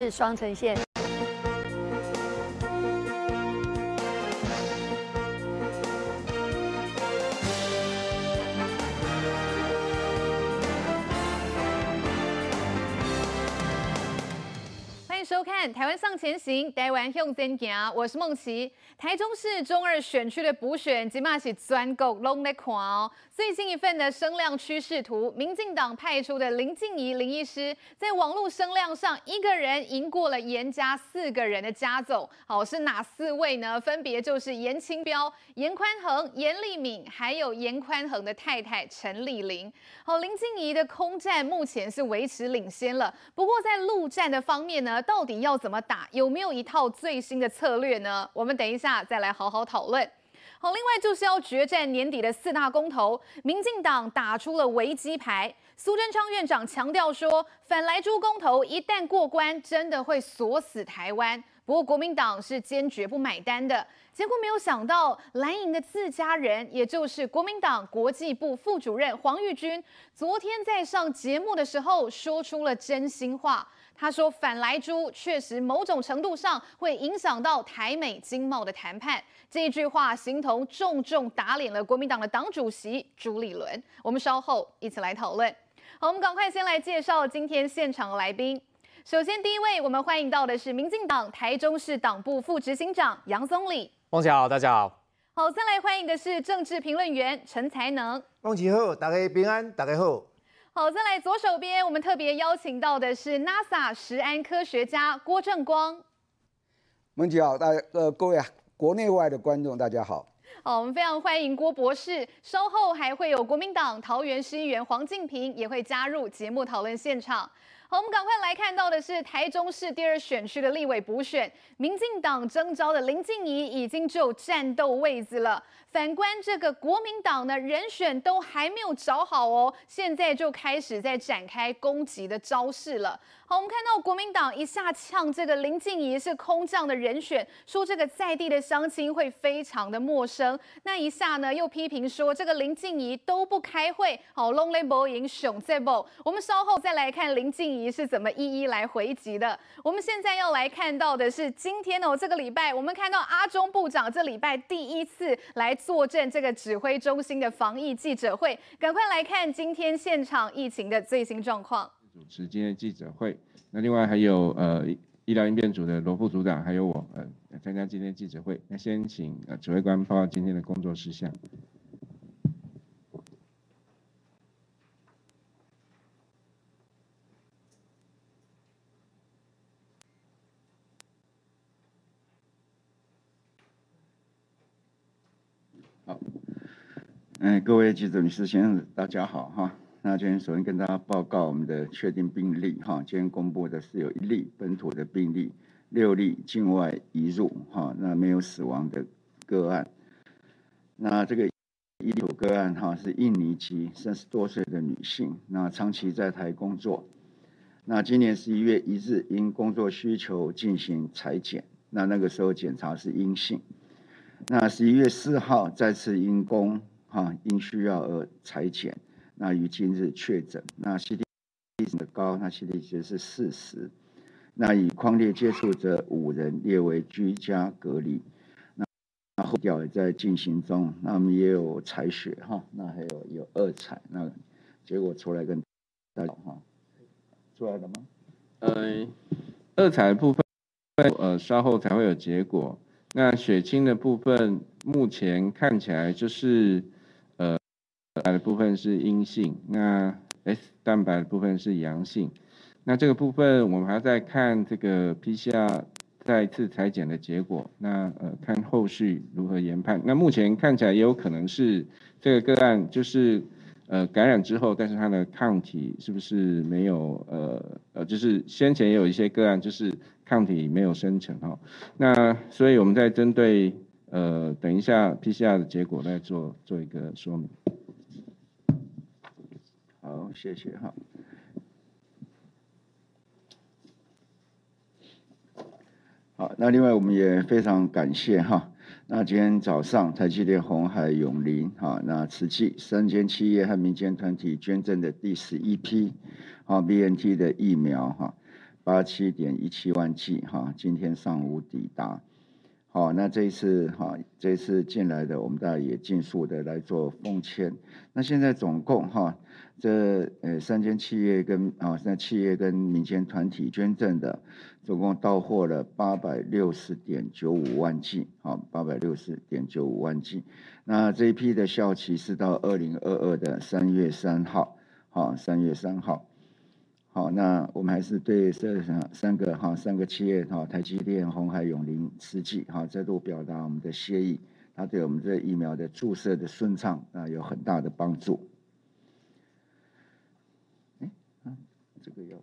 是双城线。看《台湾向前行》，台湾向前行，我是梦琪。台中市中二选区的补选，即马是全国拢在看哦。最新一份的声量趋势图，民进党派出的林静怡林医师，在网络声量上，一个人赢过了严家四个人的家总。好，是哪四位呢？分别就是严清标、严宽恒、颜莉敏，还有严宽恒的太太陈丽玲。好，林静怡的空战目前是维持领先了，不过在陆战的方面呢，到底要怎么打？有没有一套最新的策略呢？我们等一下再来好好讨论。好，另外就是要决战年底的四大公投，民进党打出了危机牌。苏贞昌院长强调说，反莱猪公投一旦过关，真的会锁死台湾。不过国民党是坚决不买单的。结果没有想到，蓝营的自家人，也就是国民党国际部副主任黄玉军，昨天在上节目的时候说出了真心话。他说：“反莱猪确实某种程度上会影响到台美经贸的谈判。”这一句话形同重重打脸了国民党的党主席朱立伦。我们稍后一起来讨论。好，我们赶快先来介绍今天现场的来宾。首先，第一位我们欢迎到的是民进党台中市党部副执行长杨宗礼。孟姐好，大家好。好，再来欢迎的是政治评论员陈才能。孟姐好，大家平安，大家好。好，再来左手边，我们特别邀请到的是 NASA 石安科学家郭正光。孟姐好，大家呃各位啊，国内外的观众大家好。好，我们非常欢迎郭博士。稍后还会有国民党桃园市议员黄敬平也会加入节目讨论现场。好，我们赶快来看到的是台中市第二选区的立委补选，民进党征召的林静怡已经就战斗位置了。反观这个国民党呢，人选都还没有找好哦，现在就开始在展开攻击的招式了。好，我们看到国民党一下呛这个林静怡是空降的人选，说这个在地的乡亲会非常的陌生。那一下呢，又批评说这个林静怡都不开会，好，long l 赢熊在不？我们稍后再来看林静怡是怎么一一来回击的。我们现在要来看到的是今天哦，这个礼拜我们看到阿中部长这礼拜第一次来坐镇这个指挥中心的防疫记者会，赶快来看今天现场疫情的最新状况。主持今天记者会，那另外还有呃医疗应变组的罗副组长，还有我呃参加今天记者会。那先请呃指挥官报告今天的工作事项。好，嗯，各位记者、女士、先生，大家好哈。那今天首先跟大家报告我们的确定病例哈，今天公布的是有一例本土的病例，六例境外移入哈，那没有死亡的个案。那这个一例个案哈是印尼籍三十多岁的女性，那长期在台工作。那今年十一月一日因工作需求进行采检，那那个时候检查是阴性。那十一月四号再次因公哈因需要而采检。那于今日确诊，那 CT 值的高，那 CT 值是四十，那以匡列接触者五人列为居家隔离，那那后调也在进行中，那我们也有采血哈，那还有有二采，那结果出来跟大家哈，出来了吗？呃，二采部分，呃稍后才会有结果，那血清的部分目前看起来就是。白的部分是阴性，那 S 蛋白的部分是阳性，那这个部分我们还要再看这个 PCR 再次裁剪的结果，那呃看后续如何研判。那目前看起来也有可能是这个个案就是呃感染之后，但是它的抗体是不是没有呃呃就是先前也有一些个案就是抗体没有生成哈，那所以我们再针对呃等一下 PCR 的结果来做做一个说明。谢谢哈。好，那另外我们也非常感谢哈。那今天早上台积电、鸿海、永林哈，那慈济三间企业和民间团体捐赠的第十一批啊 BNT 的疫苗哈，八七点一七万剂哈，今天上午抵达。好，那这一次哈，这一次进来的，我们大家也尽速的来做封签。那现在总共哈，这呃三间企业跟啊，三企业跟民间团体捐赠的，总共到货了八百六十点九五万剂，好，八百六十点九五万剂。那这一批的效期是到二零二二的三月三号，好，三月三号。好，那我们还是对这三个哈三个企业哈，台积电、红海、永林、慈济哈，再度表达我们的谢意，它对我们这疫苗的注射的顺畅啊有很大的帮助。哎，啊，这个要。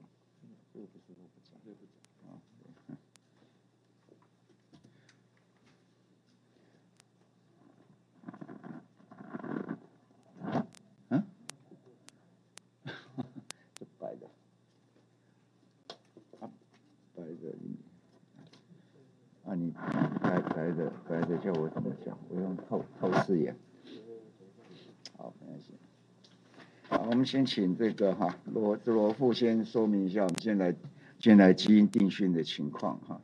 你白白的白的叫我怎么讲？我用透透视眼。好，没关系。好，我们先请这个哈罗罗富先说明一下我们现在现在基因定序的情况哈。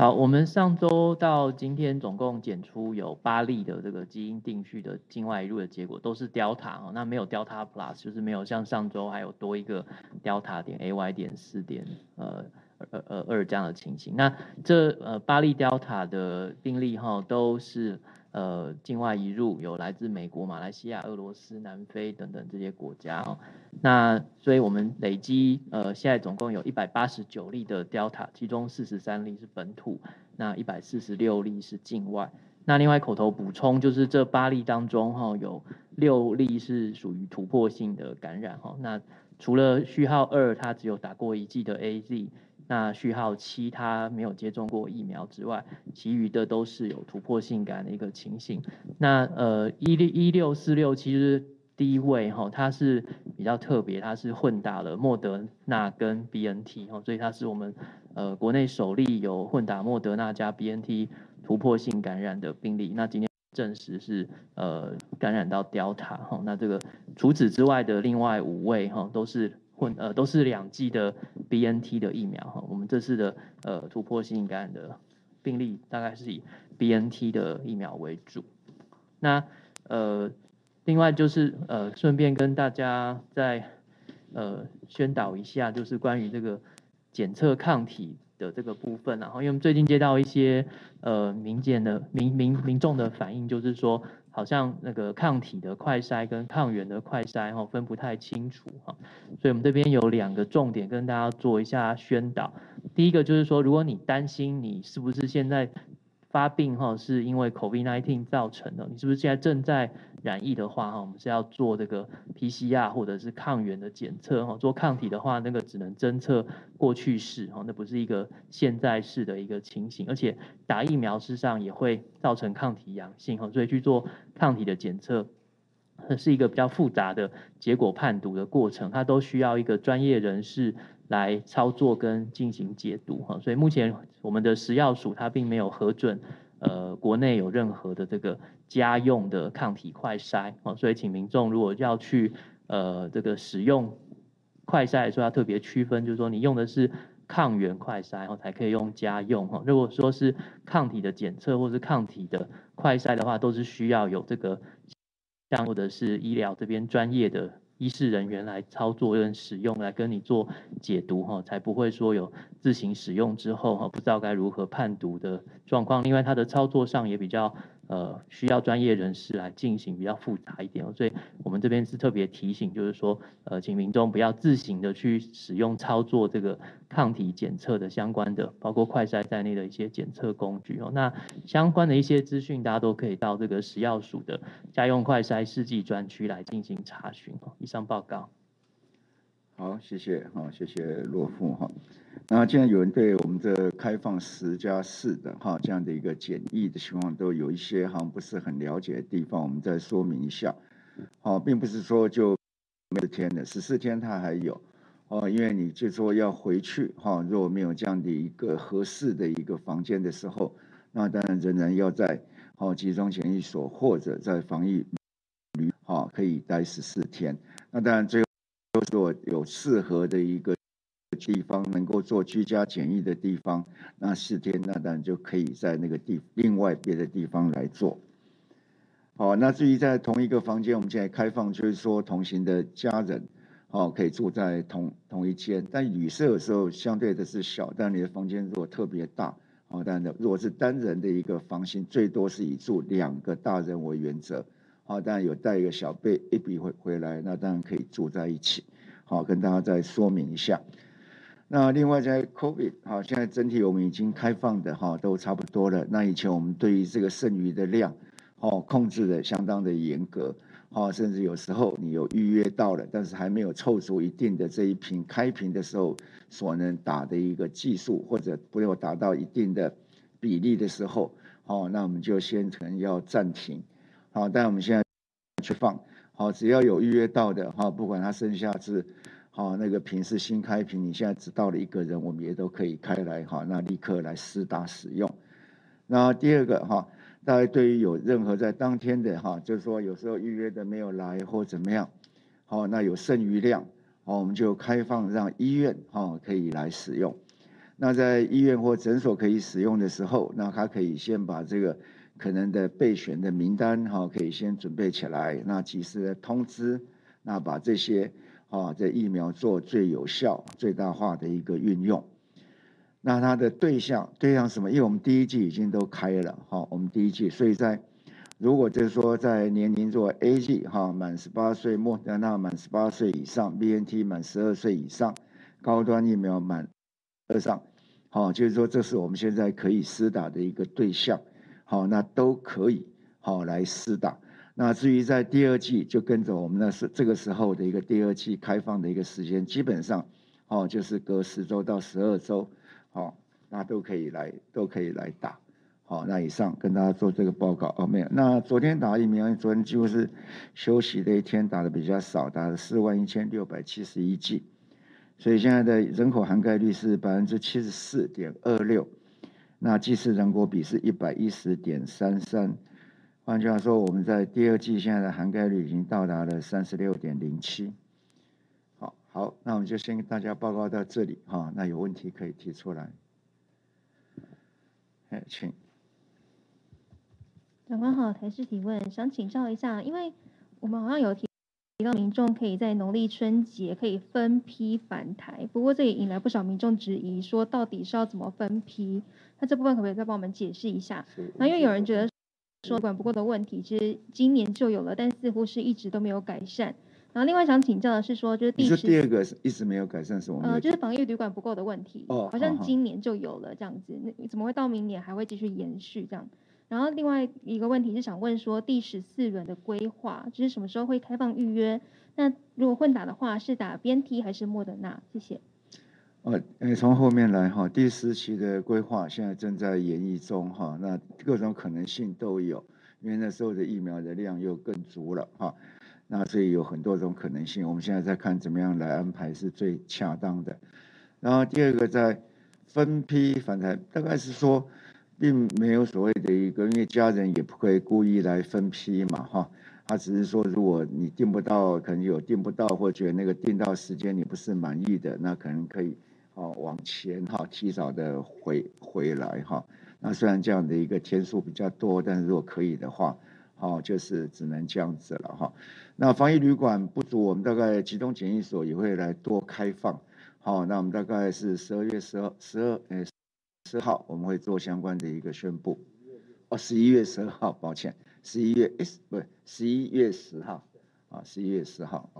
好，我们上周到今天总共检出有八例的这个基因定序的境外入的结果，都是 Delta 哦，那没有 Delta Plus，就是没有像上周还有多一个 Delta 点 AY 点四点呃呃呃二这样的情形。那这呃八例 Delta 的病例哈都是。呃，境外移入有来自美国、马来西亚、俄罗斯、南非等等这些国家哦。那所以我们累积呃，现在总共有一百八十九例的 Delta，其中四十三例是本土，那一百四十六例是境外。那另外口头补充就是这八例当中哈，有六例是属于突破性的感染哈。那除了序号二，他只有打过一剂的 AZ。那序号七，他没有接种过疫苗之外，其余的都是有突破性感的一个情形。那呃，一六一六四六其实第一位哈，它是比较特别，它是混打了莫德纳跟 BNT 哈，所以它是我们呃国内首例有混打莫德纳加 BNT 突破性感染的病例。那今天证实是呃感染到 Delta 哈，那这个除此之外的另外五位哈都是。混呃都是两剂的 BNT 的疫苗哈，我们这次的呃突破性感染的病例大概是以 BNT 的疫苗为主。那呃另外就是呃顺便跟大家再呃宣导一下，就是关于这个检测抗体的这个部分，然后因为我们最近接到一些呃民间的民民民众的反应，就是说。好像那个抗体的快筛跟抗原的快筛哈分不太清楚哈，所以我们这边有两个重点跟大家做一下宣导。第一个就是说，如果你担心你是不是现在发病哈，是因为 COVID-19 造成的，你是不是现在正在染疫的话哈，我们是要做这个 PCR 或者是抗原的检测哈。做抗体的话，那个只能侦测过去式哈，那不是一个现在式的一个情形。而且打疫苗事实上也会造成抗体阳性哈，所以去做抗体的检测，是一个比较复杂的结果判读的过程，它都需要一个专业人士来操作跟进行解读哈。所以目前我们的食药署它并没有核准。呃，国内有任何的这个家用的抗体快筛哦，所以请民众如果要去呃这个使用快筛的时候，要特别区分，就是说你用的是抗原快筛，然后才可以用家用哈。如果说是抗体的检测或是抗体的快筛的话，都是需要有这个像或者是医疗这边专业的。医事人员来操作跟使用，来跟你做解读哈，才不会说有自行使用之后哈，不知道该如何判读的状况。另外，它的操作上也比较。呃，需要专业人士来进行，比较复杂一点，所以我们这边是特别提醒，就是说，呃，请民众不要自行的去使用操作这个抗体检测的相关的，包括快筛在内的一些检测工具哦。那相关的一些资讯，大家都可以到这个食药署的家用快筛试剂专区来进行查询哦。以上报告。好，谢谢，好，谢谢罗副哈。那既然有人对我们这开放十加四的哈这样的一个检疫的情况都有一些好像不是很了解的地方，我们再说明一下。好，并不是说就没有天的十四天它还有哦，因为你就说要回去哈，如果没有这样的一个合适的一个房间的时候，那当然仍然要在好集中检疫所或者在防疫旅哈可以待十四天。那当然最后。如果有适合的一个地方能够做居家检疫的地方，那四天那当然就可以在那个地另外别的地方来做。好，那至于在同一个房间，我们现在开放，就是说同行的家人，好，可以住在同同一间。但旅社的时候相对的是小，但你的房间如果特别大，好，但如果是单人的一个房型，最多是以住两个大人为原则。好，当然有带一个小辈一笔回回来，那当然可以住在一起。好，跟大家再说明一下。那另外在 COVID，好，现在整体我们已经开放的哈都差不多了。那以前我们对于这个剩余的量，哦，控制的相当的严格，哦，甚至有时候你有预约到了，但是还没有凑足一定的这一瓶开瓶的时候所能打的一个技术，或者没有达到一定的比例的时候，哦，那我们就先可能要暂停，好，但我们现在去放，好，只要有预约到的，哈，不管它剩下是。好，那个瓶是新开瓶，你现在只到了一个人，我们也都可以开来哈，那立刻来试打使用。那第二个哈，大家对于有任何在当天的哈，就是说有时候预约的没有来或怎么样，好，那有剩余量，好，我们就开放让医院哈可以来使用。那在医院或诊所可以使用的时候，那他可以先把这个可能的备选的名单哈，可以先准备起来，那及时的通知，那把这些。啊，这疫苗做最有效、最大化的一个运用。那它的对象，对象什么？因为我们第一剂已经都开了，哈，我们第一剂，所以在如果就是说在年龄做 A G 哈，满十八岁，莫德纳满十八岁以上，B N T 满十二岁以上，高端疫苗满二上，好，就是说这是我们现在可以施打的一个对象，好，那都可以好来施打。那至于在第二季，就跟着我们那是这个时候的一个第二季开放的一个时间，基本上，哦，就是隔十周到十二周，好，那都可以来，都可以来打，好，那以上跟大家做这个报告哦，没有。那昨天打疫苗，昨天几乎是休息的一天，打的比较少，打了四万一千六百七十一剂，所以现在的人口涵盖率是百分之七十四点二六，那剂次人口比是一百一十点三三。换句话说，我们在第二季现在的涵盖率已经到达了三十六点零七。好，好，那我们就先跟大家报告到这里哈。那有问题可以提出来。哎，请。长官好，台视提问，想请教一下，因为我们好像有提到民众可以在农历春节可以分批返台，不过这也引来不少民众质疑，说到底是要怎么分批？那这部分可不可以再帮我们解释一下？那因为有人觉得。说管不够的问题，其实今年就有了，但似乎是一直都没有改善。然后另外想请教的是说，就是第十第二个是一直没有改善什么？呃，就是防疫旅馆不够的问题，哦，好像今年就有了这样子，那怎么会到明年还会继续延续这样？然后另外一个问题是想问说，第十四轮的规划就是什么时候会开放预约？那如果混打的话，是打 BNT 还是莫德纳？谢谢。呃，诶，从后面来哈，第十期的规划现在正在演绎中哈，那各种可能性都有，因为那时候的疫苗的量又更足了哈，那所以有很多种可能性，我们现在在看怎么样来安排是最恰当的。然后第二个在分批返台，大概是说，并没有所谓的一个，因为家人也不会故意来分批嘛哈，他只是说，如果你订不到，可能有订不到，或觉得那个订到时间你不是满意的，那可能可以。哦，往前哈，提早的回回来哈。那虽然这样的一个天数比较多，但是如果可以的话，好，就是只能这样子了哈。那防疫旅馆不足，我们大概集中检疫所也会来多开放。好，那我们大概是十二月十二十二诶十号，我们会做相关的一个宣布。哦，十一月十二号，抱歉，十一月诶，不十一月十号啊，十一月十号。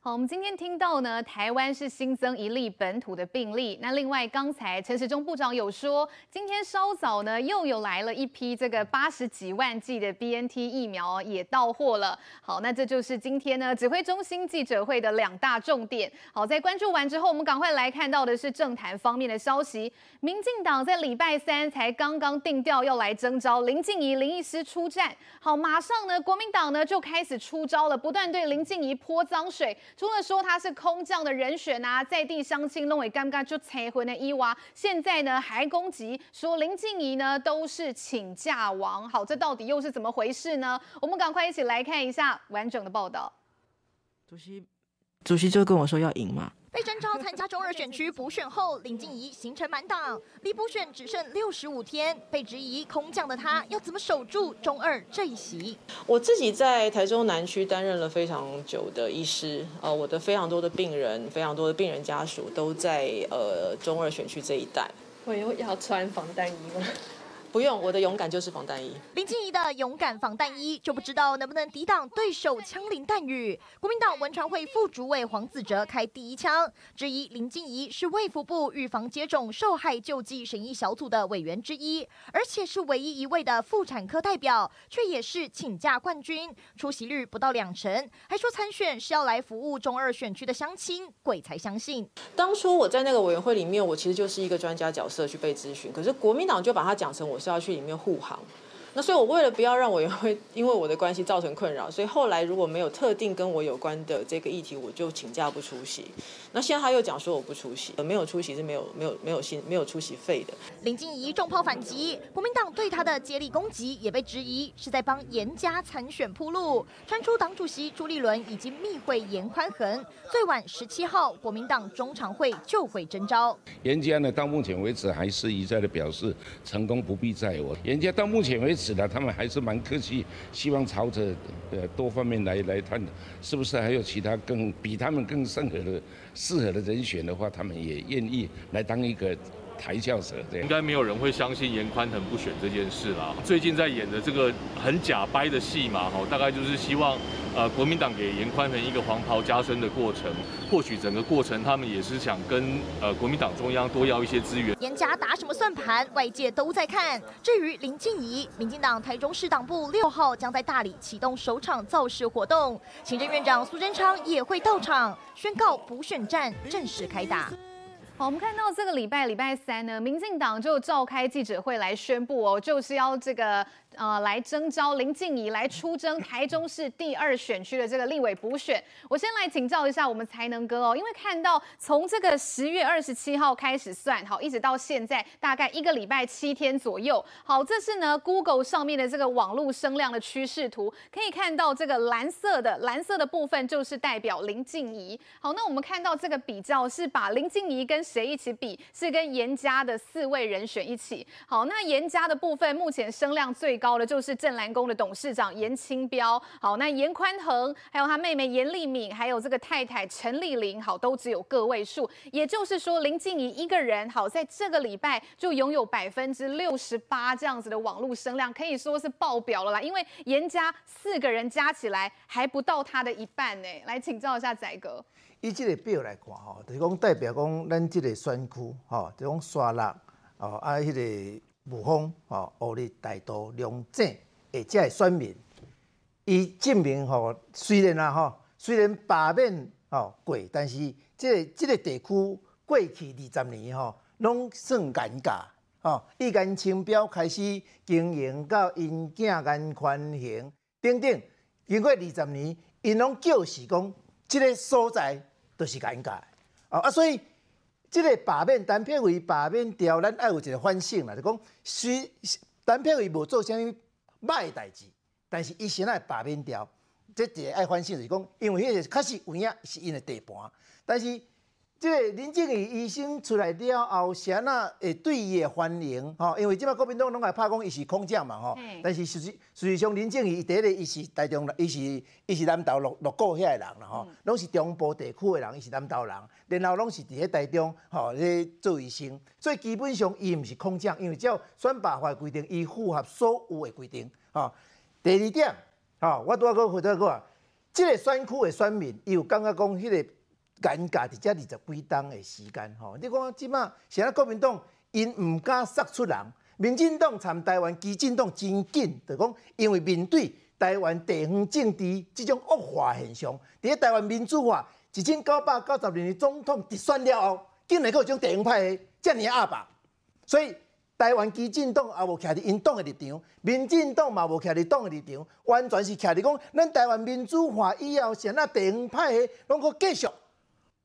好，我们今天听到呢，台湾是新增一例本土的病例。那另外，刚才陈时中部长有说，今天稍早呢，又有来了一批这个八十几万剂的 BNT 疫苗也到货了。好，那这就是今天呢指挥中心记者会的两大重点。好，在关注完之后，我们赶快来看到的是政坛方面的消息。民进党在礼拜三才刚刚定调要来征召林静怡林医师出战。好，马上呢，国民党呢就开始出招了，不断对林静怡泼脏水。除了说他是空降的人选啊，在地相亲弄为尴尬就拆婚的伊娃，现在呢还攻击说林静怡呢都是请假王，好，这到底又是怎么回事呢？我们赶快一起来看一下完整的报道。主席，主席就跟我说要赢嘛。被征召参加中二选区补选后，林静怡行程满档，离补选只剩六十五天。被质疑空降的她要怎么守住中二这一席？我自己在台中南区担任了非常久的医师，呃，我的非常多的病人，非常多的病人家属都在呃中二选区这一带。我又要穿防弹衣吗？不用，我的勇敢就是防弹衣。林静怡的勇敢防弹衣，就不知道能不能抵挡对手枪林弹雨。国民党文传会副主委黄子哲开第一枪，质疑林静怡是卫福部预防接种受害救济审议小组的委员之一，而且是唯一一位的妇产科代表，却也是请假冠军，出席率不到两成，还说参选是要来服务中二选区的乡亲，鬼才相信。当初我在那个委员会里面，我其实就是一个专家角色去被咨询，可是国民党就把它讲成我。是要去里面护航，那所以我为了不要让委员会因为我的关系造成困扰，所以后来如果没有特定跟我有关的这个议题，我就请假不出席。那现在他又讲说我不出席，没有出席是没有没有没有薪没有出席费的。林静仪重炮反击，国民党对他的接力攻击也被质疑是在帮严家参选铺路。传出党主席朱立伦已经密会严宽恒，最晚十七号国民党中常会就会征召。严家呢，到目前为止还是一再的表示成功不必在我。严家到目前为止呢，他们还是蛮客气，希望朝着呃多方面来来探，是不是还有其他更比他们更适合的？适合的人选的话，他们也愿意来当一个抬轿者。这样应该没有人会相信严宽恒不选这件事啦。最近在演的这个很假掰的戏嘛，哈，大概就是希望呃国民党给严宽恒一个黄袍加身的过程。或许整个过程他们也是想跟呃国民党中央多要一些资源。严家打什么算盘，外界都在看。至于林静怡，民进党台中市党部六号将在大理启动首场造势活动，行政院长苏贞昌也会到场，宣告补选战正式开打。好，我们看到这个礼拜礼拜三呢，民进党就召开记者会来宣布哦，就是要这个。呃，来征召林静怡来出征台中市第二选区的这个立委补选。我先来请教一下我们才能哥哦，因为看到从这个十月二十七号开始算，好，一直到现在大概一个礼拜七天左右。好，这是呢 Google 上面的这个网络声量的趋势图，可以看到这个蓝色的蓝色的部分就是代表林静怡。好，那我们看到这个比较是把林静怡跟谁一起比？是跟严家的四位人选一起。好，那严家的部分目前声量最高。高的就是正蓝宫的董事长严清标，好，那严宽恒，还有他妹妹严丽敏，还有这个太太陈丽玲，好，都只有个位数。也就是说，林静仪一个人，好，在这个礼拜就拥有百分之六十八这样子的网络声量，可以说是爆表了啦。因为严家四个人加起来还不到他的一半呢。来请教一下仔哥，以这个表来看，哈，就是讲代表讲咱这个选区，哈，就讲沙鹿，哦，啊，迄个。雾峰、吼，乌日、大肚、龙井，诶，这个选民，伊证明吼，虽然啊吼，虽然罢免吼过，但是这个这个地区过去二十年吼，拢算尴尬，吼，伊颜清标开始经营到因囝颜宽恒等等，经过二十年，因拢叫是讲，即个所在都是尴尬，啊啊，所以。即个罢免单片为罢免掉，咱爱有一个反省啦，就讲虽陈佩慧无做啥物歹诶代志，但是伊先来罢免掉，即一个爱反省就是讲，因为迄个确实有影是因的地盘，但是。这个林静仪医生出来了后，谁那会对伊的欢迎？吼，因为即摆国民党拢爱拍讲伊是空降嘛，吼。但是实际实际上林静仪第一个伊是台中，伊是伊是南投六六股遐个人啦，吼，拢是中部地区的人，伊是南投人，然后拢是伫迄台中，吼，咧做医生，所以基本上伊毋是空降，因为照选拔法规定，伊符合所有的规定，吼。第二点，吼，我拄仔搁回头讲，即个选区的选民，伊有感觉讲迄个。尴尬伫遮二十几冬的时间，吼！你讲即马现在国民党因毋敢杀出人，民进党参台湾基进党真紧，就讲因为面对台湾地方政治即种恶化现象，伫台湾民主化一千九百九十二年总统直选了后，竟然阁有种地方派的遮尔阿爸，所以台湾基进党也无徛伫因党的立场，民进党嘛无徛伫党的立场，完全是徛伫讲咱台湾民主化以后，现在地方派的拢阁继续。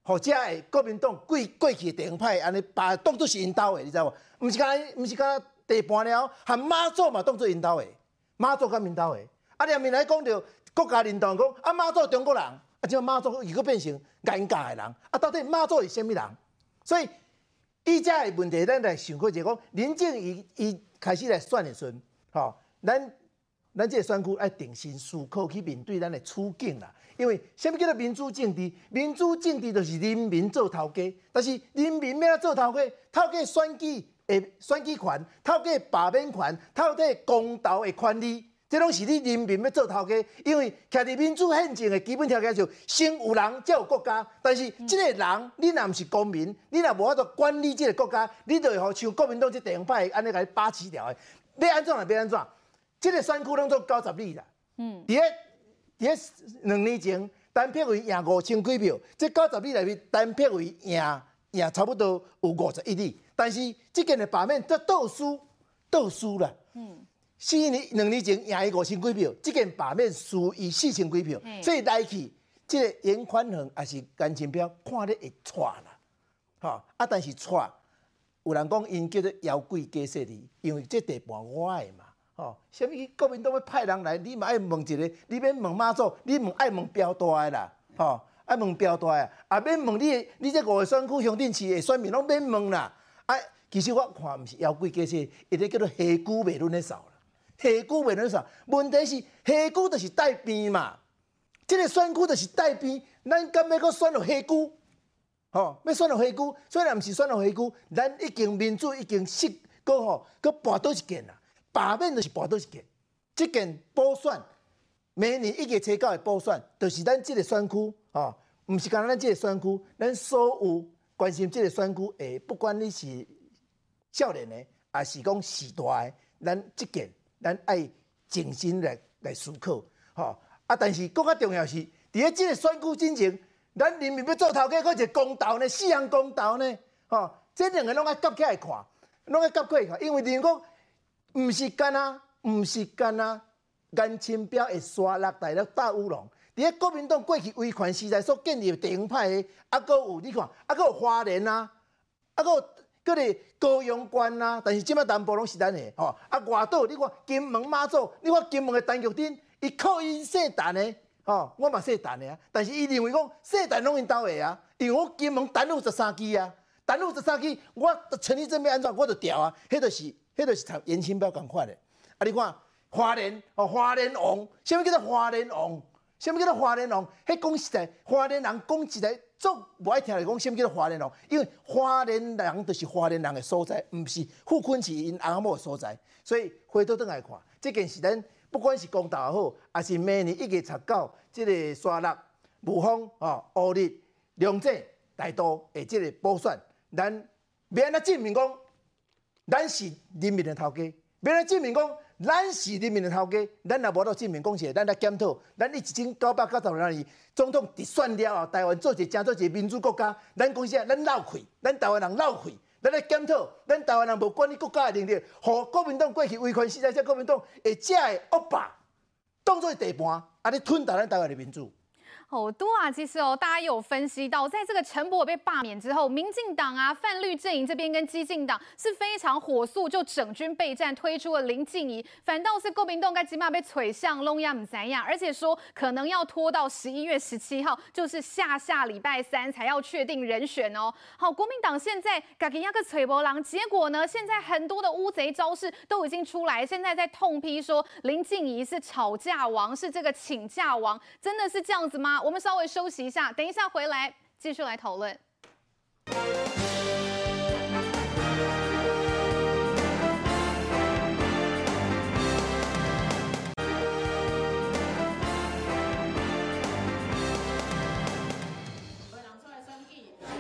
或者诶，国民党过过去诶地方派安尼把当作是因兜诶，你知无？毋是干，毋是干地盘了，含妈祖嘛当作因兜诶，妈祖甲因兜诶。啊，连面来讲着国家领导讲，啊妈祖中国人，啊，即妈祖又佫变成尴尬的人，啊，到底妈祖是虾米人？所以，以这个问题，咱来想过，就讲林静仪伊开始来选的时阵，吼，咱咱这个选区要定心思考去面对咱的处境啦。因为什么叫做民主政治？民主政治就是人民做头家，但是人民要做头家，头家选举的选举权，头家罢免权，头家公投的权利。这拢是你人民要做头家，因为徛伫民主宪政的基本条件就先有人才有国家。但是这个人，你若毋是公民，你若无法度管理这个国家，你就会好像国民党这地方派安尼来把持掉的。要安怎来要安怎？这个选区拢做九十里啦。嗯。第一，第一两年前单票为赢五千几票，这九十里内面单票为赢赢差不多有五十一里，但是这件的罢免则倒输倒输啦。嗯。四年两年前赢伊五千几票，即件罢免输伊四千几票，所以来去即个颜宽恒也是颜清标看咧会错啦，吼啊！但是错，有人讲因叫做妖怪假设你，因为这地盘我的嘛，吼，啥物国民党要派人来，你嘛爱问一个，你免问妈祖，你问爱问标大的啦，吼，爱问标大的，啊免问你，你这五个选区乡镇市的选民拢免问啦，啊，其实我看毋是妖怪假设，伊个叫做黑龟未论的少。下区袂能啥？问题是下区就是带边嘛，即个选区就是带边，咱敢要搁选落下区？吼，要选落下区，虽然毋是选落下区，咱已经民主已经失，搁吼搁跋倒一件啦，罢免就是跋倒一件。这件补选，明年一月初九的补选，就是咱这个选区，吼，毋是干咱这个选区，咱所有关心这个选区诶，不管你是少年的，还是讲时大的，咱这件。咱爱静心来来思考，吼啊！但是更加重要是，伫咧即个选区进程，咱人民要做头家，搁一个公道呢，四项公道呢，吼！这两个拢爱夹起来看，拢爱夹起来看，因为人讲毋是干啊，毋是干啊，颜清标会刷落台了大乌龙。伫咧国民党过去威权时代所建立的地方派的，啊，搁有你看，啊，搁有花莲啊，啊，搁有。搁咧高阳关啊，但是即摆南部拢是咱的吼。啊，外岛你看金门妈祖，你看金门的陈玉珍，伊靠伊姓陈的吼，我嘛姓陈的啊。但是伊认为讲姓陈拢因兜的啊，因为我金门单路十三支啊，单路十三支，我成立这边安怎我就调啊。迄着是，迄着是同颜清标共款的。啊，你看花莲哦，花莲王，啥物叫做花莲王？啥物叫做花莲王？迄讲实在，花莲人讲起来。足无爱听你讲，什么叫做花莲王？因为花莲人就是花莲人的所在，毋是傅崐萁因阿某的所在。所以回头转来看，这件事咱不管是公投也好，还是明年一月十九，即个沙鹿、雾峰、哦、乌日、龙井、大都诶，即个补选，咱免安怎证明讲，咱是人民的头家，要来证明讲。咱是人民的头家，咱也无到证明讲起来，咱来检讨，咱一千九百九十六年总统直选了后，台湾做一个正做一个民主国家，咱讲啥，咱闹气，咱台湾人闹气，咱来检讨，咱台湾人无管理国家的能力，和国民党过去威权时代，即国民党会遮的恶霸当做地盘，啊，你吞掉咱台湾的民主。好多啊！其实哦，大家有分析到，在这个陈伯被罢免之后，民进党啊、泛绿阵营这边跟激进党是非常火速就整军备战，推出了林静怡，反倒是国民党该起码被锤向龙亚姆三亚，而且说可能要拖到十一月十七号，就是下下礼拜三才要确定人选哦。好，国民党现在嘎给亚个锤伯郎，结果呢，现在很多的乌贼招式都已经出来，现在在痛批说林静怡是吵架王，是这个请假王，真的是这样子吗？我们稍微休息一下，等一下回来继续来讨论。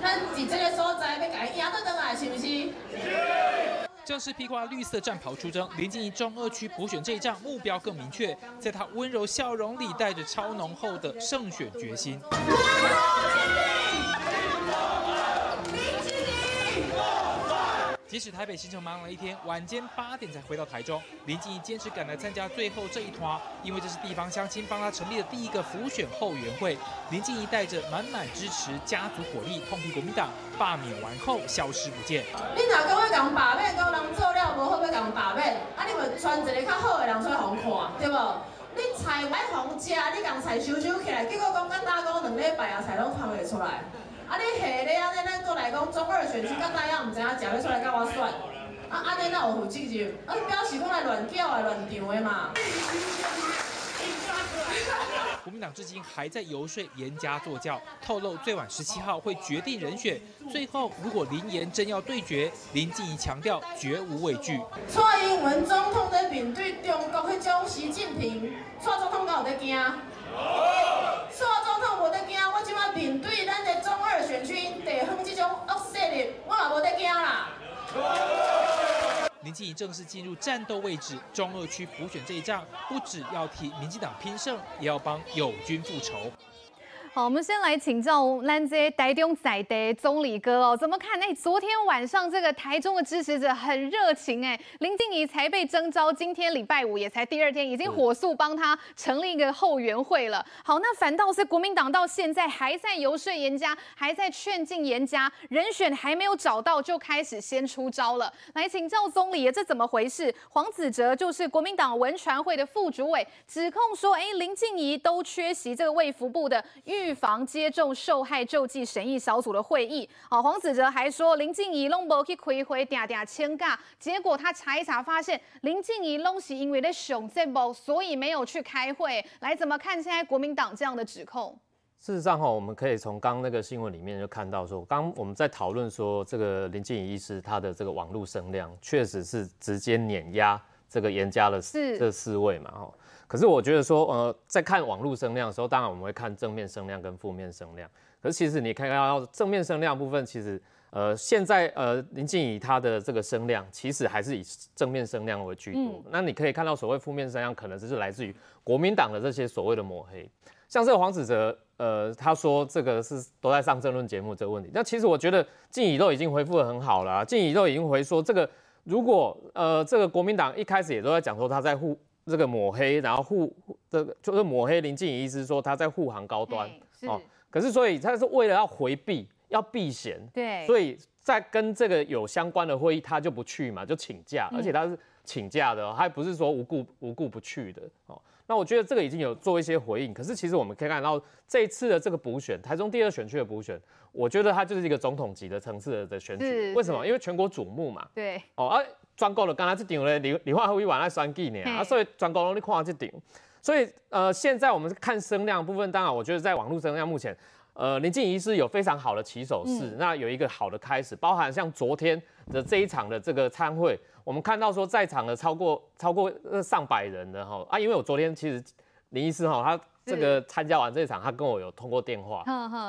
咱伫这个所在要改赢得回来，是不是？正式披挂绿色战袍出征，林静怡中二区补选这一仗目标更明确，在她温柔笑容里带着超浓厚的胜选决心。即使台北行程忙了一天，晚间八点才回到台中，林静仪坚持赶来参加最后这一团，因为这是地方乡亲帮他成立的第一个辅选后援会。林静仪带着满满支持、家族火力，痛批国民党罢免完后消失不见。你哪个会讲罢免，跟人做了无好，要讲罢免，啊你们传一个较好的人出来互看，对不？你菜买红食，你共菜收收起来，结果讲甲打工两礼拜啊，菜拢传袂出来。啊，你下咧安尼，咱过来讲中二选区，甲大家毋知影食要出来甲我选。啊，安尼哪有负责任？啊，表示讲来乱叫啊，乱唱的嘛。国民党至今还在游说严家作教，透露最晚十七号会决定人选。最后，如果林言真要对决，林静怡强调绝无畏惧。蔡英文总统在面对中国迄种习近平，蔡总统敢有在惊？蔡总统无在惊，我即马面对咱的中二选区地方这种恶势力，我嘛无在惊啦。林静怡正式进入战斗位置，中二区补选这一仗，不只要替民进党拼胜，也要帮友军复仇。好，我们先来请教咱这台中仔的总理哥哦，怎么看？哎，昨天晚上这个台中的支持者很热情哎，林静怡才被征召，今天礼拜五也才第二天，已经火速帮他成立一个后援会了。好，那反倒是国民党到现在还在游说严家，还在劝进严家，人选还没有找到就开始先出招了。来请教总理，这怎么回事？黄子哲就是国民党文传会的副主委，指控说，哎，林静怡都缺席这个卫福部的预防接种受害救济审议小组的会议，好，黄子哲还说林静怡拢无去开会，定定请假，结果他查一查发现林静怡拢是因为在上节目，所以没有去开会。来，怎么看现在国民党这样的指控？事实上哈，我们可以从刚刚那个新闻里面就看到说，刚我们在讨论说这个林静怡医师他的这个网络声量确实是直接碾压这个严家的这四位嘛哈。可是我觉得说，呃，在看网络声量的时候，当然我们会看正面声量跟负面声量。可是其实你看到正面声量部分，其实呃，现在呃林静怡她的这个声量，其实还是以正面声量为居多。嗯、那你可以看到所谓负面声量，可能就是来自于国民党的这些所谓的抹黑。像这个黄子哲，呃，他说这个是都在上政论节目这个问题。那其实我觉得静怡都已经回复的很好了、啊，静怡都已经回说这个，如果呃这个国民党一开始也都在讲说他在护。这个抹黑，然后护这个就是抹黑林静仪意思说他在护航高端哦，可是所以他是为了要回避，要避嫌，对，所以在跟这个有相关的会议他就不去嘛，就请假，而且他是请假的，他还不是说无故无故不去的哦。那我觉得这个已经有做一些回应，可是其实我们可以看到这一次的这个补选，台中第二选区的补选，我觉得它就是一个总统级的层次的选举，为什么？因为全国瞩目嘛，对，哦啊。全国就刚才这场咧，你你话会议完来选举呢啊，所以全国拢你看这场，所以呃，现在我们是看声量部分，当然我觉得在网络声量目前，呃，林静仪是有非常好的起手式，那有一个好的开始，包含像昨天的这一场的这个参会，我们看到说在场的超过超过上百人的哈啊，因为我昨天其实林医师哈他这个参加完这一场，他跟我有通过电话，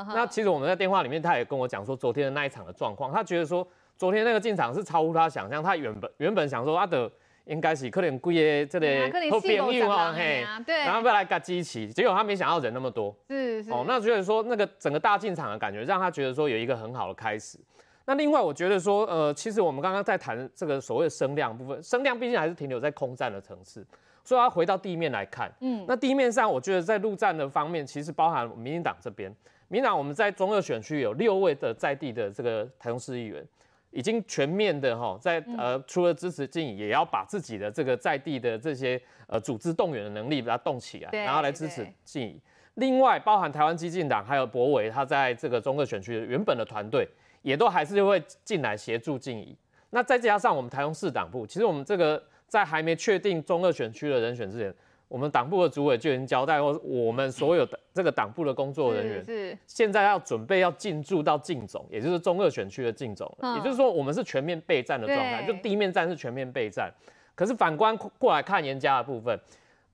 那其实我们在电话里面他也跟我讲说昨天的那一场的状况，他觉得说。昨天那个进场是超乎他想象，他原本原本想说阿德应该是可能贵的这里好朋友啊，嘿，对，然后要来个机器，结果他没想到人那么多，是是，哦，那觉得说那个整个大进场的感觉，让他觉得说有一个很好的开始。那另外我觉得说，呃，其实我们刚刚在谈这个所谓的声量部分，声量毕竟还是停留在空战的层次，所以要回到地面来看，嗯，那地面上我觉得在陆战的方面，其实包含民进党这边，民进党我们在中二选区有六位的在地的这个台中市议员。已经全面的哈，在呃除了支持静仪，也要把自己的这个在地的这些呃组织动员的能力把它动起来，然后来支持静仪。另外，包含台湾激进党还有博伟，他在这个中二选区原本的团队，也都还是会进来协助静怡。那再加上我们台中市党部，其实我们这个在还没确定中二选区的人选之前。我们党部的主委就已经交代过，我们所有的这个党部的工作人员，是现在要准备要进驻到竞总，也就是中二选区的竞总，也就是说我们是全面备战的状态，就地面战是全面备战。可是反观过来看严家的部分，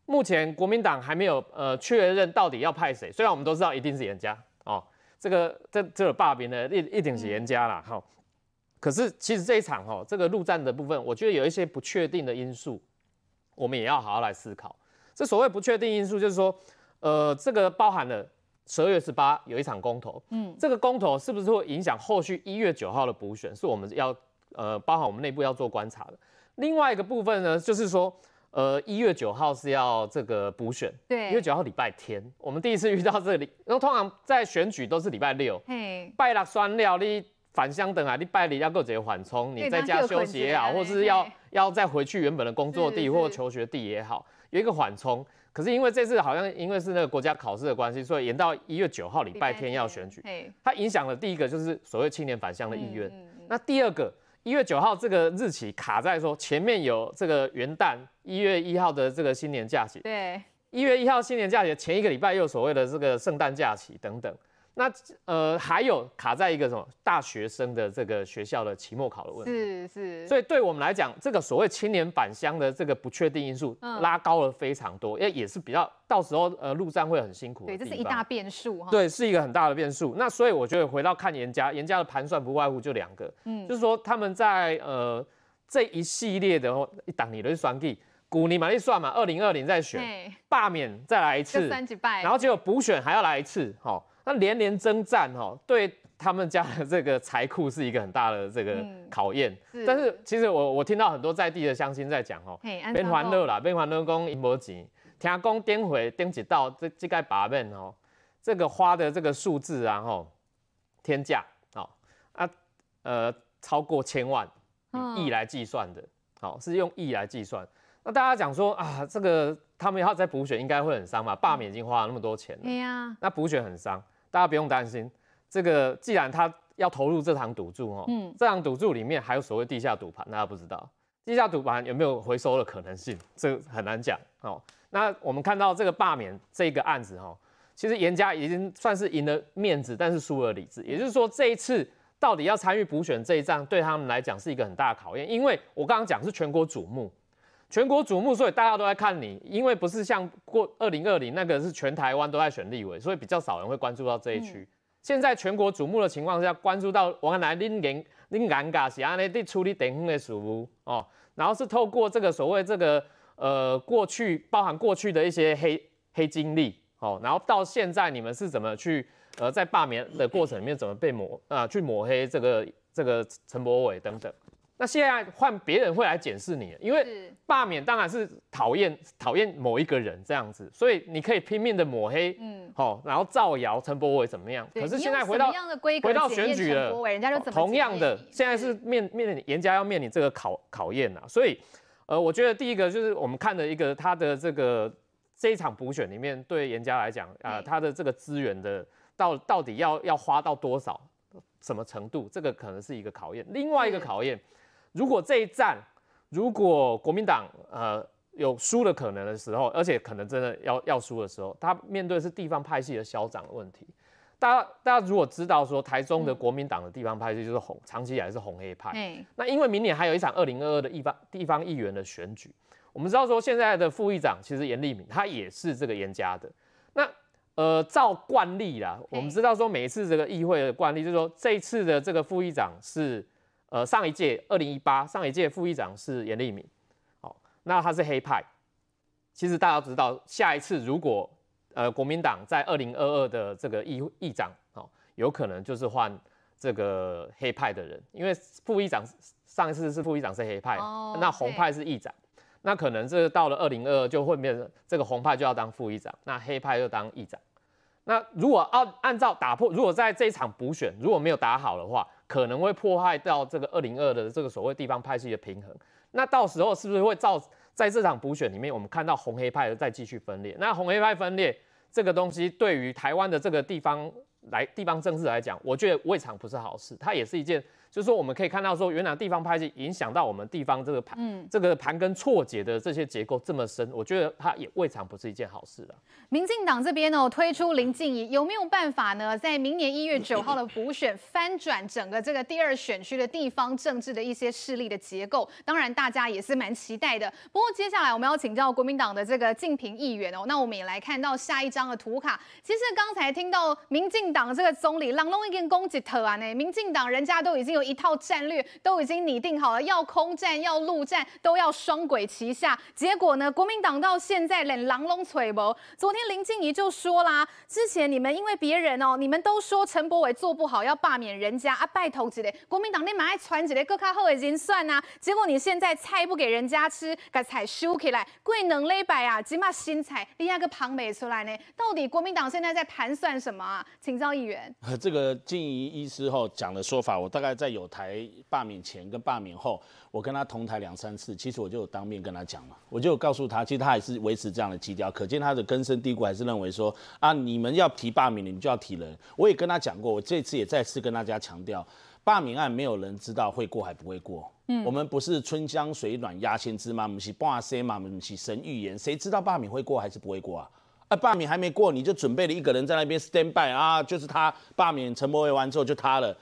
目前国民党还没有呃确认到底要派谁，虽然我们都知道一定是严家哦，这个这这个霸兵呢一一定是严家啦。哈。可是其实这一场哈这个陆战的部分，我觉得有一些不确定的因素，我们也要好好来思考。这所谓不确定因素，就是说，呃，这个包含了十二月十八有一场公投，嗯，这个公投是不是会影响后续一月九号的补选，是我们要呃，包含我们内部要做观察的。另外一个部分呢，就是说，呃，一月九号是要这个补选，对，一月九号礼拜天，我们第一次遇到这里，然后通常在选举都是礼拜六，嘿，拜六酸料你返乡等啊，你拜六要够直接缓冲，你在家休息也好，或是要要再回去原本的工作地或求学地也好。有一个缓冲，可是因为这次好像因为是那个国家考试的关系，所以延到一月九号礼拜天要选举。它影响了第一个就是所谓青年返乡的意愿。嗯嗯嗯、那第二个一月九号这个日期卡在说前面有这个元旦一月一号的这个新年假期。对。一月一号新年假期前一个礼拜又有所谓的这个圣诞假期等等。那呃还有卡在一个什么大学生的这个学校的期末考的问题，是是，所以对我们来讲，这个所谓青年返乡的这个不确定因素拉高了非常多，因为也是比较到时候呃路战会很辛苦，对，这是一大变数哈，对，是一个很大的变数。那所以我觉得回到看颜家，颜家的盘算不外乎就两个，嗯，就是说他们在呃这一系列的一档你的算计，古尼玛丽算嘛，二零二零再选罢免再来一次，然后结果补选还要来一次，哈。那连连征战哈，对他们家的这个财库是一个很大的这个考验。嗯、是，但是其实我我听到很多在地的乡亲在讲哦，变欢乐啦，变欢乐讲因无钱，听讲点回点几道这这个把面哦，这个花的这个数字啊吼，天价哦啊呃超过千万，以亿来计算的，好、嗯、是用亿来计算。那大家讲说啊，这个他们要再补选应该会很伤嘛，罢免已经花了那么多钱了，对啊，那补选很伤。大家不用担心，这个既然他要投入这场赌注哦，嗯，这场赌注里面还有所谓地下赌盘，大家不知道地下赌盘有没有回收的可能性，这很难讲哦。那我们看到这个罢免这个案子哈，其实严家已经算是赢了面子，但是输了理智。也就是说，这一次到底要参与补选这一仗，对他们来讲是一个很大的考验，因为我刚刚讲是全国瞩目，全国瞩目，所以大家都在看你，因为不是像过二零二零那个是全台湾都在选立委，所以比较少人会关注到这一区。嗯、现在全国瞩目的情况下，关注到原来恁尴恁尴尬是安尼在处理地方的事务哦，然后是透过这个所谓这个呃过去包含过去的一些黑黑经历哦，然后到现在你们是怎么去呃在罢免的过程里面怎么被抹啊、呃、去抹黑这个这个陈柏伟等等。那现在换别人会来检视你，因为罢免当然是讨厌讨厌某一个人这样子，所以你可以拼命的抹黑，嗯，好，然后造谣陈柏伟怎么样？可是现在回到回到选举了，同样的，现在是面面临严家要面临这个考考验呐，所以呃，我觉得第一个就是我们看的一个他的这个这一场补选里面，对严家来讲啊，他的这个资源的到到底要要花到多少什么程度，这个可能是一个考验。另外一个考验。如果这一战，如果国民党呃有输的可能的时候，而且可能真的要要输的时候，他面对的是地方派系的消长的问题。大家大家如果知道说台中的国民党的地方派系就是红，长期以来是红黑派。嗯。那因为明年还有一场二零二二的地方地方议员的选举，我们知道说现在的副议长其实严立敏他也是这个严家的。那呃照惯例啦，我们知道说每一次这个议会的惯例就是说这一次的这个副议长是。呃，上一届二零一八，上一届副议长是严立敏，好，那他是黑派。其实大家知道，下一次如果呃国民党在二零二二的这个议议长，哦，有可能就是换这个黑派的人，因为副议长上一次是副议长是黑派，哦、那红派是议长，那可能这个到了二零二二就会变成这个红派就要当副议长，那黑派就当议长。那如果按按照打破，如果在这一场补选如果没有打好的话，可能会破坏到这个二零二的这个所谓地方派系的平衡。那到时候是不是会造在这场补选里面，我们看到红黑派的再继续分裂？那红黑派分裂这个东西，对于台湾的这个地方来地方政治来讲，我觉得未尝不是好事。它也是一件。就是说，我们可以看到说，原来地方派系影响到我们地方这个盘，嗯、这个盘根错节的这些结构这么深，我觉得它也未尝不是一件好事了。民进党这边呢，推出林静仪，有没有办法呢，在明年一月九号的补选翻转整个这个第二选区的地方政治的一些势力的结构？当然，大家也是蛮期待的。不过，接下来我们要请教国民党的这个敬平议员哦，那我们也来看到下一张的图卡。其实刚才听到民进党这个总理朗龙一根攻击特啊呢，民进党人家都已经有。一套战略都已经拟定好了，要空战要陆战都要双轨齐下。结果呢，国民党到现在连狼龙垂眸。昨天林静怡就说啦，之前你们因为别人哦，你们都说陈柏伟做不好要罢免人家啊，拜托之类。国民党你蛮爱传之类，各卡后已经算呐。结果你现在菜不给人家吃，把菜收起来，贵能勒摆啊，起码新菜你那个旁没出来呢。到底国民党现在在盘算什么啊？请教议员。这个金怡医师后讲的说法，我大概在有台罢免前跟罢免后，我跟他同台两三次，其实我就有当面跟他讲嘛，我就告诉他，其实他还是维持这样的基调，可见他的根深蒂固，还是认为说啊，你们要提罢免，你们就要提人。我也跟他讲过，我这次也再次跟大家强调，罢免案没有人知道会过还不会过。嗯，我们不是春江水暖鸭先知吗？我们是半仙嘛，我们是神预言，谁知道罢免会过还是不会过啊？啊，罢免还没过，你就准备了一个人在那边 stand by 啊，就是他罢免陈柏惟完之后就他了，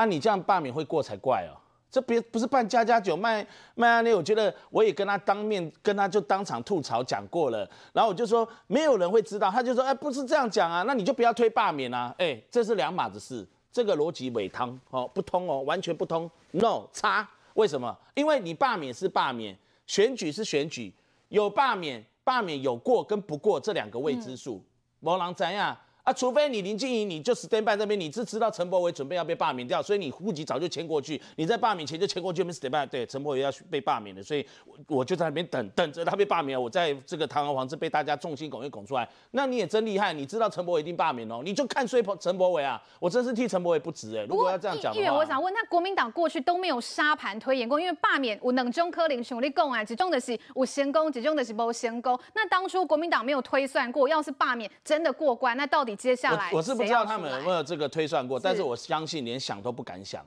啊，你这样罢免会过才怪哦，这别不是办家家酒卖卖安利，我觉得我也跟他当面跟他就当场吐槽讲过了，然后我就说没有人会知道，他就说哎，不是这样讲啊，那你就不要推罢免啊，哎，这是两码子事，这个逻辑伪汤哦，不通哦，完全不通，no 差，为什么？因为你罢免是罢免，选举是选举，有罢免。罢免有过跟不过这两个未知数，没人知啊。啊，除非你林静怡，你就 stand by 这边，你是知道陈柏惟准备要被罢免掉，所以你户籍早就迁过去，你在罢免前就迁过去，没 stand by，对，陈柏惟要被罢免了，所以我就在那边等等着他被罢免，我在这个堂而皇之被大家众星拱月拱出来，那你也真厉害，你知道陈柏惟一定罢免哦，你就看衰陈柏惟啊，我真是替陈柏惟不值哎。如果要这样讲的话，议员，我想问，那国民党过去都没有沙盘推演过，因为罢免有两种可能，像你讲啊，只中的是我先攻只中的是没成功。那当初国民党没有推算过，要是罢免真的过关，那到底接下来？我是不知道他们有没有这个推算过，但是我相信连想都不敢想，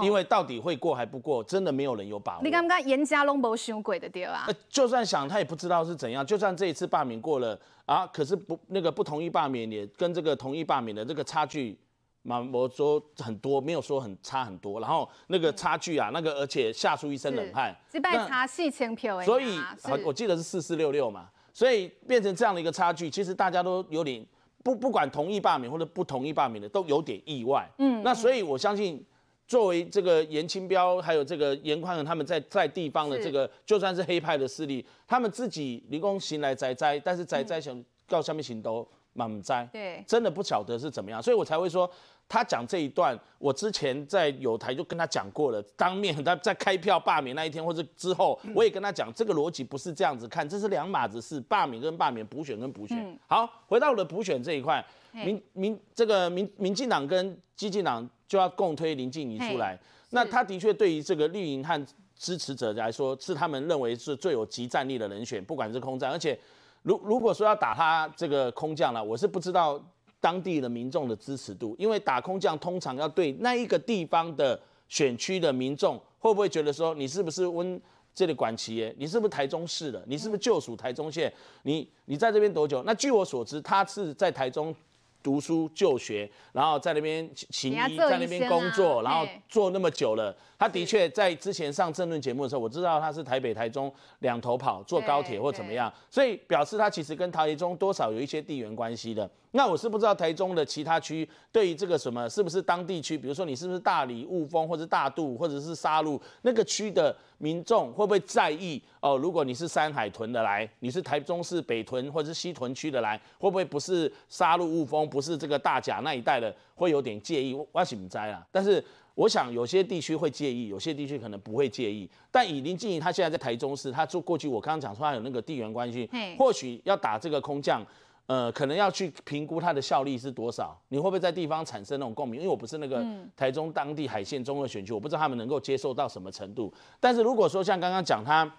因为到底会过还不过，真的没有人有把握。你刚刚严家龙没想鬼的对啊？就算想，他也不知道是怎样。就算这一次罢免过了啊，可是不那个不同意罢免也跟这个同意罢免的这个差距，嘛我说很多，没有说很差很多。然后那个差距啊，那个而且吓出一身冷汗。这败差四千票，所以我记得是四四六六嘛，所以变成这样的一个差距，其实大家都有点。不不管同意罢免或者不同意罢免的都有点意外，嗯，那所以我相信，作为这个严清标还有这个严宽恒他们在在地方的这个，就算是黑派的势力，他们自己离宫行来栽栽，但是栽栽想告下面行都满栽，对，真的不晓得是怎么样，所以我才会说。他讲这一段，我之前在有台就跟他讲过了，当面他在开票罢免那一天或者之后，我也跟他讲，这个逻辑不是这样子看，这是两码子事，罢免跟罢免，补选跟补选。嗯、好，回到我的补选这一块，民民这个民民进党跟激进党就要共推林静怡出来，那他的确对于这个绿营和支持者来说，是他们认为是最有集战力的人选，不管是空战，而且如如果说要打他这个空降了，我是不知道。当地的民众的支持度，因为打空降通常要对那一个地方的选区的民众，会不会觉得说你是不是温这里管旗耶？你是不是台中市的？你是不是就属台中县？你你在这边多久？那据我所知，他是在台中读书就学，然后在那边行医，在那边工作，然后做那么久了。他的确在之前上政论节目的时候，我知道他是台北、台中两头跑，坐高铁或怎么样，所以表示他其实跟台中多少有一些地缘关系的。那我是不知道台中的其他区对于这个什么是不是当地区，比如说你是不是大理、雾峰或者大肚或者是沙鹿那个区的民众会不会在意哦？如果你是山海屯的来，你是台中市北屯或者是西屯区的来，会不会不是沙鹿、雾峰，不是这个大甲那一带的，会有点介意？我是不知啦，但是。我想有些地区会介意，有些地区可能不会介意。但以林静仪他现在在台中市，他做过去我刚刚讲说他有那个地缘关系，或许要打这个空降，呃，可能要去评估它的效力是多少。你会不会在地方产生那种共鸣？因为我不是那个台中当地海线中的选区，我不知道他们能够接受到什么程度。但是如果说像刚刚讲他。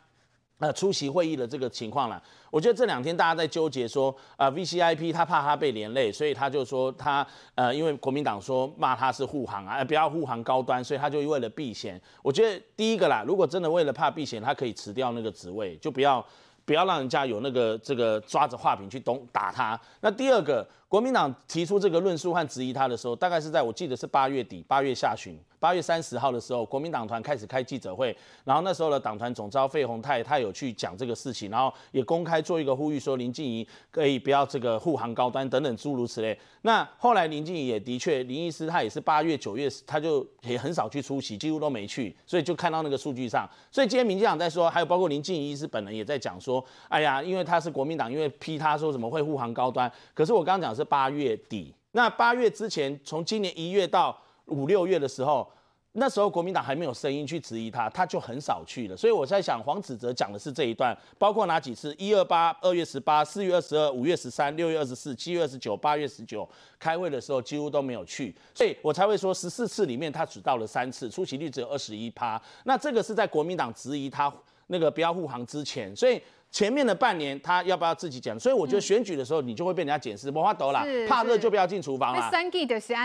呃，出席会议的这个情况了，我觉得这两天大家在纠结说，啊、VCIP 他怕他被连累，所以他就说他，呃，因为国民党说骂他是护航啊，呃、不要护航高端，所以他就为了避嫌。我觉得第一个啦，如果真的为了怕避嫌，他可以辞掉那个职位，就不要不要让人家有那个这个抓着画柄去咚打他。那第二个，国民党提出这个论述和质疑他的时候，大概是在我记得是八月底八月下旬。八月三十号的时候，国民党团开始开记者会，然后那时候的党团总召费鸿泰他有去讲这个事情，然后也公开做一个呼吁，说林静怡可以不要这个护航高端等等诸如此类。那后来林静怡也的确，林医师他也是八月九月他就也很少去出席，几乎都没去，所以就看到那个数据上。所以今天民进党在说，还有包括林静怡医师本人也在讲说，哎呀，因为他是国民党，因为批他说怎么会护航高端，可是我刚刚讲是八月底，那八月之前，从今年一月到五六月的时候，那时候国民党还没有声音去质疑他，他就很少去了。所以我在想，黄子哲讲的是这一段，包括哪几次？一二八、二月十八、四月二十二、五月十三、六月二十四、七月二十九、八月十九开会的时候几乎都没有去，所以我才会说十四次里面他只到了三次，出席率只有二十一趴。那这个是在国民党质疑他那个不要护航之前，所以。前面的半年他要不要自己讲？所以我觉得选举的时候你就会被人家检视，没法抖啦，怕热就不要进厨房啦。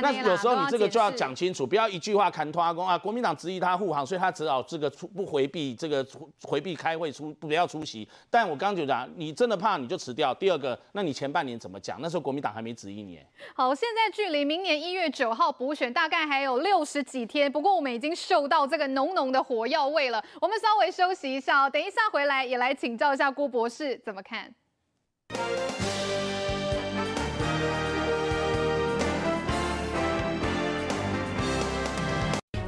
那有时候你这个就要讲清楚，不要一句话砍拖阿公啊。国民党质疑他护航，所以他只好这个出不回避这个回避开会出不要出席。但我刚刚就讲，你真的怕你就辞掉。第二个，那你前半年怎么讲？那时候国民党还没质疑你。好，现在距离明年一月九号补选大概还有六十几天，不过我们已经嗅到这个浓浓的火药味了。我们稍微休息一下哦，等一下回来也来请教一下。郭博士怎么看？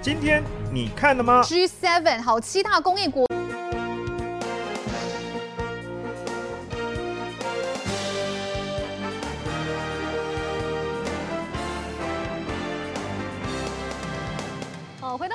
今天你看了吗？G7 好，七大工业国。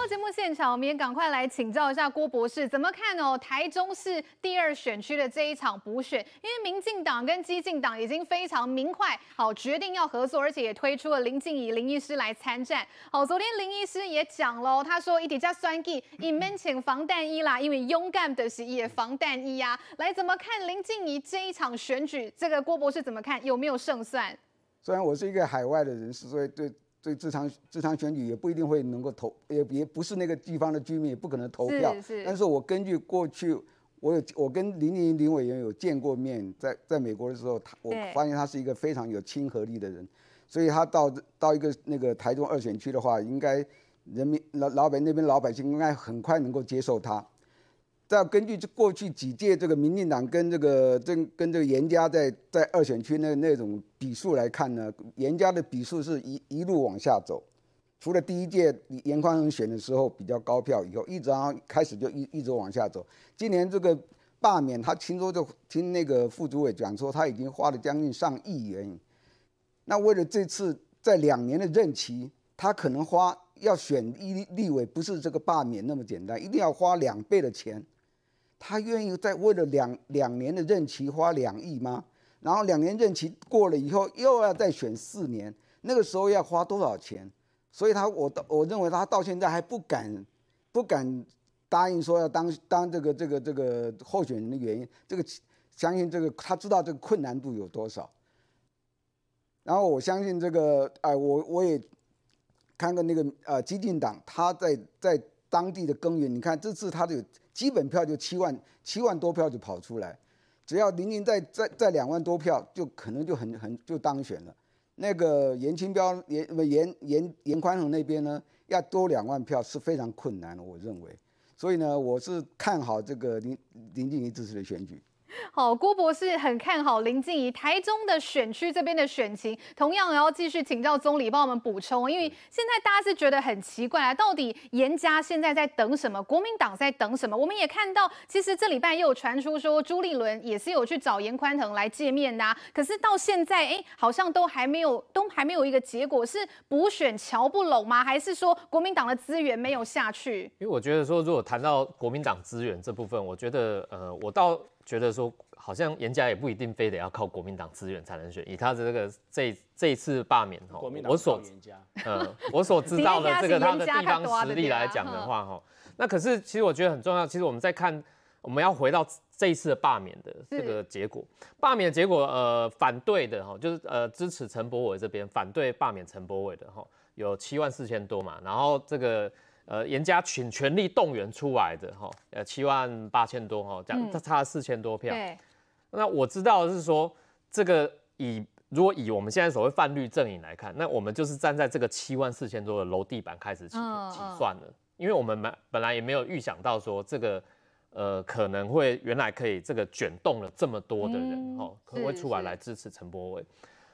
节目现场，我们也赶快来请教一下郭博士，怎么看哦？台中市第二选区的这一场补选，因为民进党跟基进党已经非常明快，好决定要合作，而且也推出了林静怡林医师来参战。好，昨天林医师也讲喽，他说一底加酸计，一面请防弹衣啦，因为勇敢的是也防弹衣呀、啊。来，怎么看林静怡这一场选举？这个郭博士怎么看？有没有胜算？虽然我是一个海外的人士，所以对。所以这场这场选举也不一定会能够投，也也不是那个地方的居民也不可能投票。但是我根据过去，我有我跟林林林委员有见过面，在在美国的时候，他我发现他是一个非常有亲和力的人，所以他到到一个那个台中二选区的话，应该人民老老百那边老百姓应该很快能够接受他。再根据这过去几届这个民进党跟这个跟跟这个严家在在二选区那那种比数来看呢，严家的比数是一一路往下走，除了第一届严宽恒选的时候比较高票以后，一直然后开始就一一直往下走。今年这个罢免，他听说就听那个副主委讲说，他已经花了将近上亿元。那为了这次在两年的任期，他可能花要选一立委，不是这个罢免那么简单，一定要花两倍的钱。他愿意在为了两两年的任期花两亿吗？然后两年任期过了以后又要再选四年，那个时候要花多少钱？所以他我我认为他到现在还不敢不敢答应说要当当这个这个这个候选人的原因，这个相信这个他知道这个困难度有多少。然后我相信这个哎、我我也看过那个呃激进党他在在当地的耕耘，你看这次他的。基本票就七万七万多票就跑出来，只要林林再再再两万多票，就可能就很很就当选了。那个严清标严严严严宽恒那边呢，要多两万票是非常困难的，我认为。所以呢，我是看好这个林林静怡支持的选举。好，郭博士很看好林静怡台中的选区这边的选情，同样也要继续请教总理帮我们补充，因为现在大家是觉得很奇怪啊，到底严家现在在等什么？国民党在等什么？我们也看到，其实这礼拜又有传出说朱立伦也是有去找严宽腾来见面的，啊，可是到现在哎，好像都还没有，都还没有一个结果，是补选乔不拢吗？还是说国民党的资源没有下去？因为我觉得说，如果谈到国民党资源这部分，我觉得呃，我到。觉得说好像严家也不一定非得要靠国民党资源才能选，以他的这个这这一次罢免哈，我所呃我所知道的这个 他的地方实力来讲的话哈，那可是其实我觉得很重要。其实我们在看我们要回到这一次的罢免的这个结果，罢免的结果呃反对的哈就是呃支持陈柏伟这边反对罢免陈柏伟的哈有七万四千多嘛，然后这个。呃，严家全全力动员出来的哈，呃，七万八千多哈，这样差了四千多票。对。那我知道的是说，这个以如果以我们现在所谓泛绿阵营来看，那我们就是站在这个七万四千多的楼地板开始起起算了，因为我们本本来也没有预想到说这个呃可能会原来可以这个卷动了这么多的人哈，可能会出来来支持陈柏伟。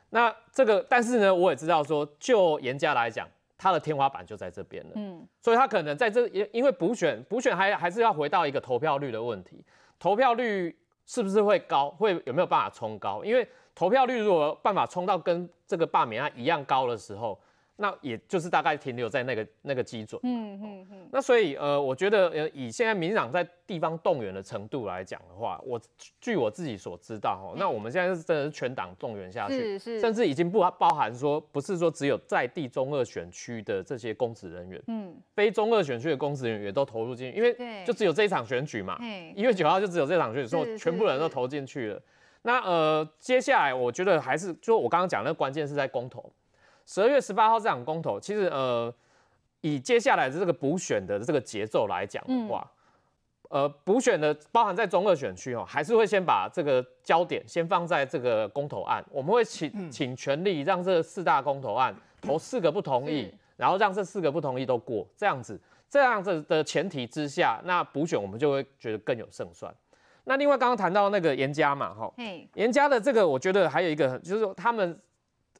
那这个但是呢，我也知道说，就严家来讲。他的天花板就在这边了，嗯，所以他可能在这因因为补选补选还还是要回到一个投票率的问题，投票率是不是会高，会有没有办法冲高？因为投票率如果办法冲到跟这个罢免案一样高的时候，那也就是大概停留在那个那个基准。嗯嗯嗯。那所以呃，我觉得呃，以现在民进党在地方动员的程度来讲的话，我据我自己所知道哈，那我们现在是真的是全党动员下去，是是，甚至已经不包含说，不是说只有在地中二选区的这些公职人员，嗯，非中二选区的公职人员也都投入进去，因为就只有这一场选举嘛，一月九号就只有这场选举，所以全部人都投进去了。那呃，接下来我觉得还是就我刚刚讲的那个关键是在公投。十二月十八号这场公投，其实呃，以接下来的这个补选的这个节奏来讲的话，嗯、呃，补选的包含在中二选区哦，还是会先把这个焦点先放在这个公投案，我们会请请全力让这四大公投案投四个不同意，然后让这四个不同意都过，这样子，这样子的前提之下，那补选我们就会觉得更有胜算。那另外刚刚谈到那个严家嘛，哈，严家的这个我觉得还有一个就是说他们，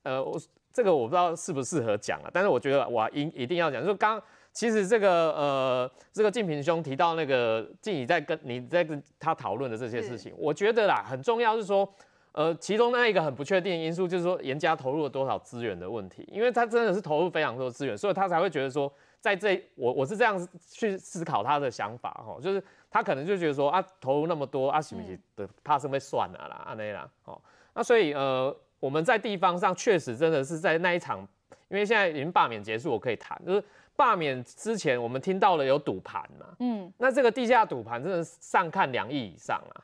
呃，我。这个我不知道适不适合讲啊，但是我觉得我一一定要讲，就是刚其实这个呃这个静平兄提到那个静怡在跟你在跟他讨论的这些事情，我觉得啦很重要是说，呃其中那一个很不确定的因素就是说严家投入了多少资源的问题，因为他真的是投入非常多资源，所以他才会觉得说在这我我是这样去思考他的想法哈，就是他可能就觉得说啊投入那么多啊是不是的怕是会算了啦啊那啦哦，那所以呃。我们在地方上确实真的是在那一场，因为现在已经罢免结束，我可以谈，就是罢免之前我们听到了有赌盘嘛，嗯，那这个地下赌盘真的是上看两亿以上啊，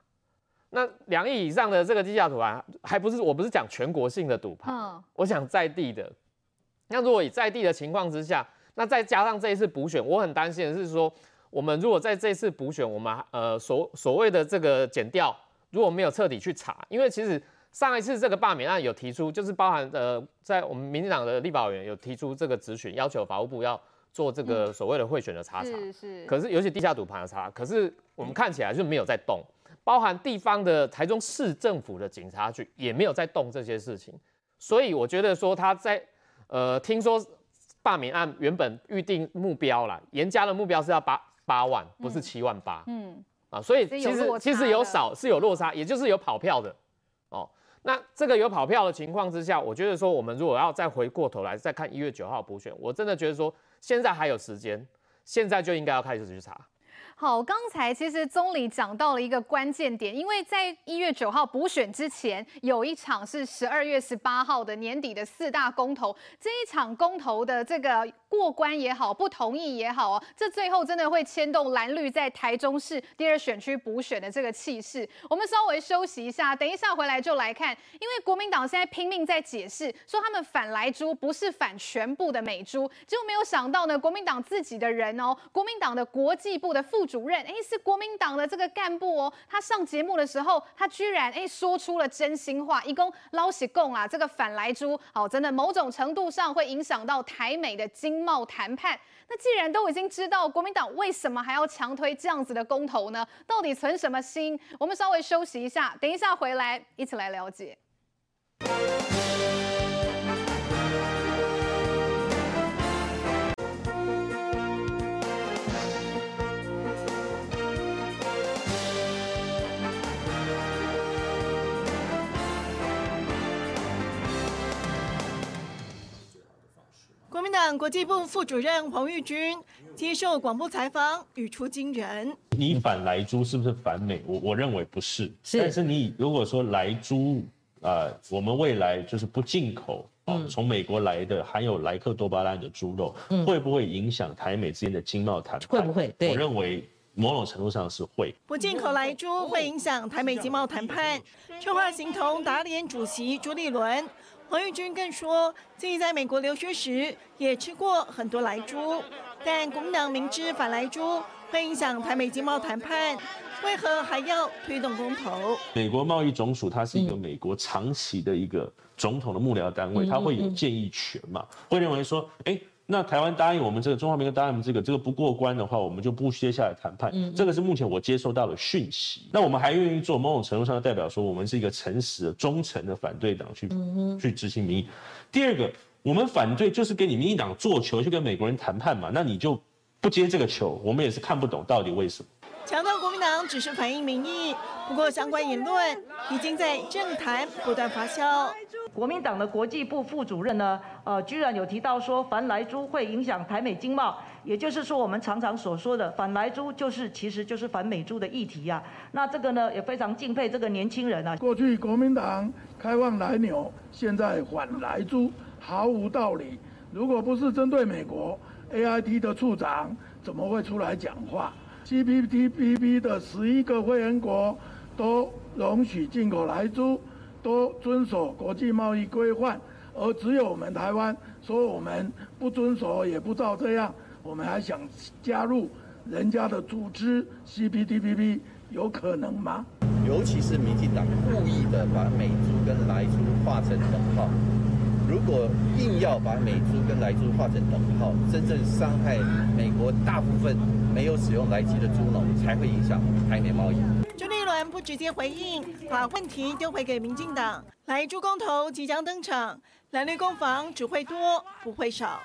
那两亿以上的这个地下赌盘，还不是我不是讲全国性的赌盘，嗯，我想在地的，那如果以在地的情况之下，那再加上这一次补选，我很担心的是说，我们如果在这次补选，我们呃所所谓的这个减掉如果没有彻底去查，因为其实。上一次这个罢免案有提出，就是包含呃，在我们民进党的立法委员有提出这个质询，要求法务部要做这个所谓的贿选的查查。是是。可是尤其地下赌盘的查，可是我们看起来就没有在动，包含地方的台中市政府的警察局也没有在动这些事情。所以我觉得说他在呃，听说罢免案原本预定目标啦，严加的目标是要八八万，不是七万八。嗯。啊，所以其实其实有少是有落差，也就是有跑票的哦。那这个有跑票的情况之下，我觉得说，我们如果要再回过头来再看一月九号补选，我真的觉得说，现在还有时间，现在就应该要开始去查。好，刚才其实总理讲到了一个关键点，因为在一月九号补选之前，有一场是十二月十八号的年底的四大公投，这一场公投的这个过关也好，不同意也好哦，这最后真的会牵动蓝绿在台中市第二选区补选的这个气势。我们稍微休息一下，等一下回来就来看，因为国民党现在拼命在解释，说他们反莱猪不是反全部的美猪，结果没有想到呢，国民党自己的人哦，国民党的国际部的副。主任，哎，是国民党的这个干部哦。他上节目的时候，他居然哎说出了真心话，一共捞起共啊，这个反莱猪，好，真的某种程度上会影响到台美的经贸谈判。那既然都已经知道国民党为什么还要强推这样子的公投呢？到底存什么心？我们稍微休息一下，等一下回来一起来了解。国民党国际部副主任黄玉军接受广播采访，语出惊人：“你反莱猪是不是反美？我我认为不是。是，但是你如果说莱猪啊，我们未来就是不进口啊，从美国来的含有莱克多巴胺的猪肉，嗯、会不会影响台美之间的经贸谈判？会不会？对，我认为某种程度上是会。不进口莱猪会影响台美经贸谈判。策划行同打脸主席朱立伦。”黄玉君更说，自己在美国留学时也吃过很多莱猪，但国民党明知反莱猪会影响台美经贸谈判，为何还要推动公投？美国贸易总署它是一个美国长期的一个总统的幕僚单位，它会有建议权嘛，会认为说，哎。那台湾答应我们这个，中华民国答应我们这个，这个不过关的话，我们就不接下来谈判。嗯，这个是目前我接收到的讯息。那我们还愿意做某种程度上的代表，说我们是一个诚实的、忠诚的反对党，去去执行民意。第二个，我们反对就是给你民进党做球，去跟美国人谈判嘛。那你就不接这个球，我们也是看不懂到底为什么。强调国民党只是反映民意，不过相关言论已经在政坛不断发酵。国民党的国际部副主任呢，呃，居然有提到说反莱猪会影响台美经贸，也就是说我们常常所说的反莱猪就是其实就是反美猪的议题呀、啊。那这个呢也非常敬佩这个年轻人啊。过去国民党开放莱牛，现在反莱猪，毫无道理。如果不是针对美国，AIT 的处长怎么会出来讲话？CPTPP 的十一个会员国都容许进口来猪，都遵守国际贸易规范，而只有我们台湾说我们不遵守，也不照这样，我们还想加入人家的组织 CPTPP，有可能吗？尤其是民进党故意的把美猪跟来猪画成等号。如果硬要把美猪跟莱猪画成等号，真正伤害美国大部分没有使用莱鸡的猪农，才会影响台美贸易。朱立伦不直接回应，把问题丢回给民进党。莱猪公投即将登场，蓝绿攻防只会多不会少。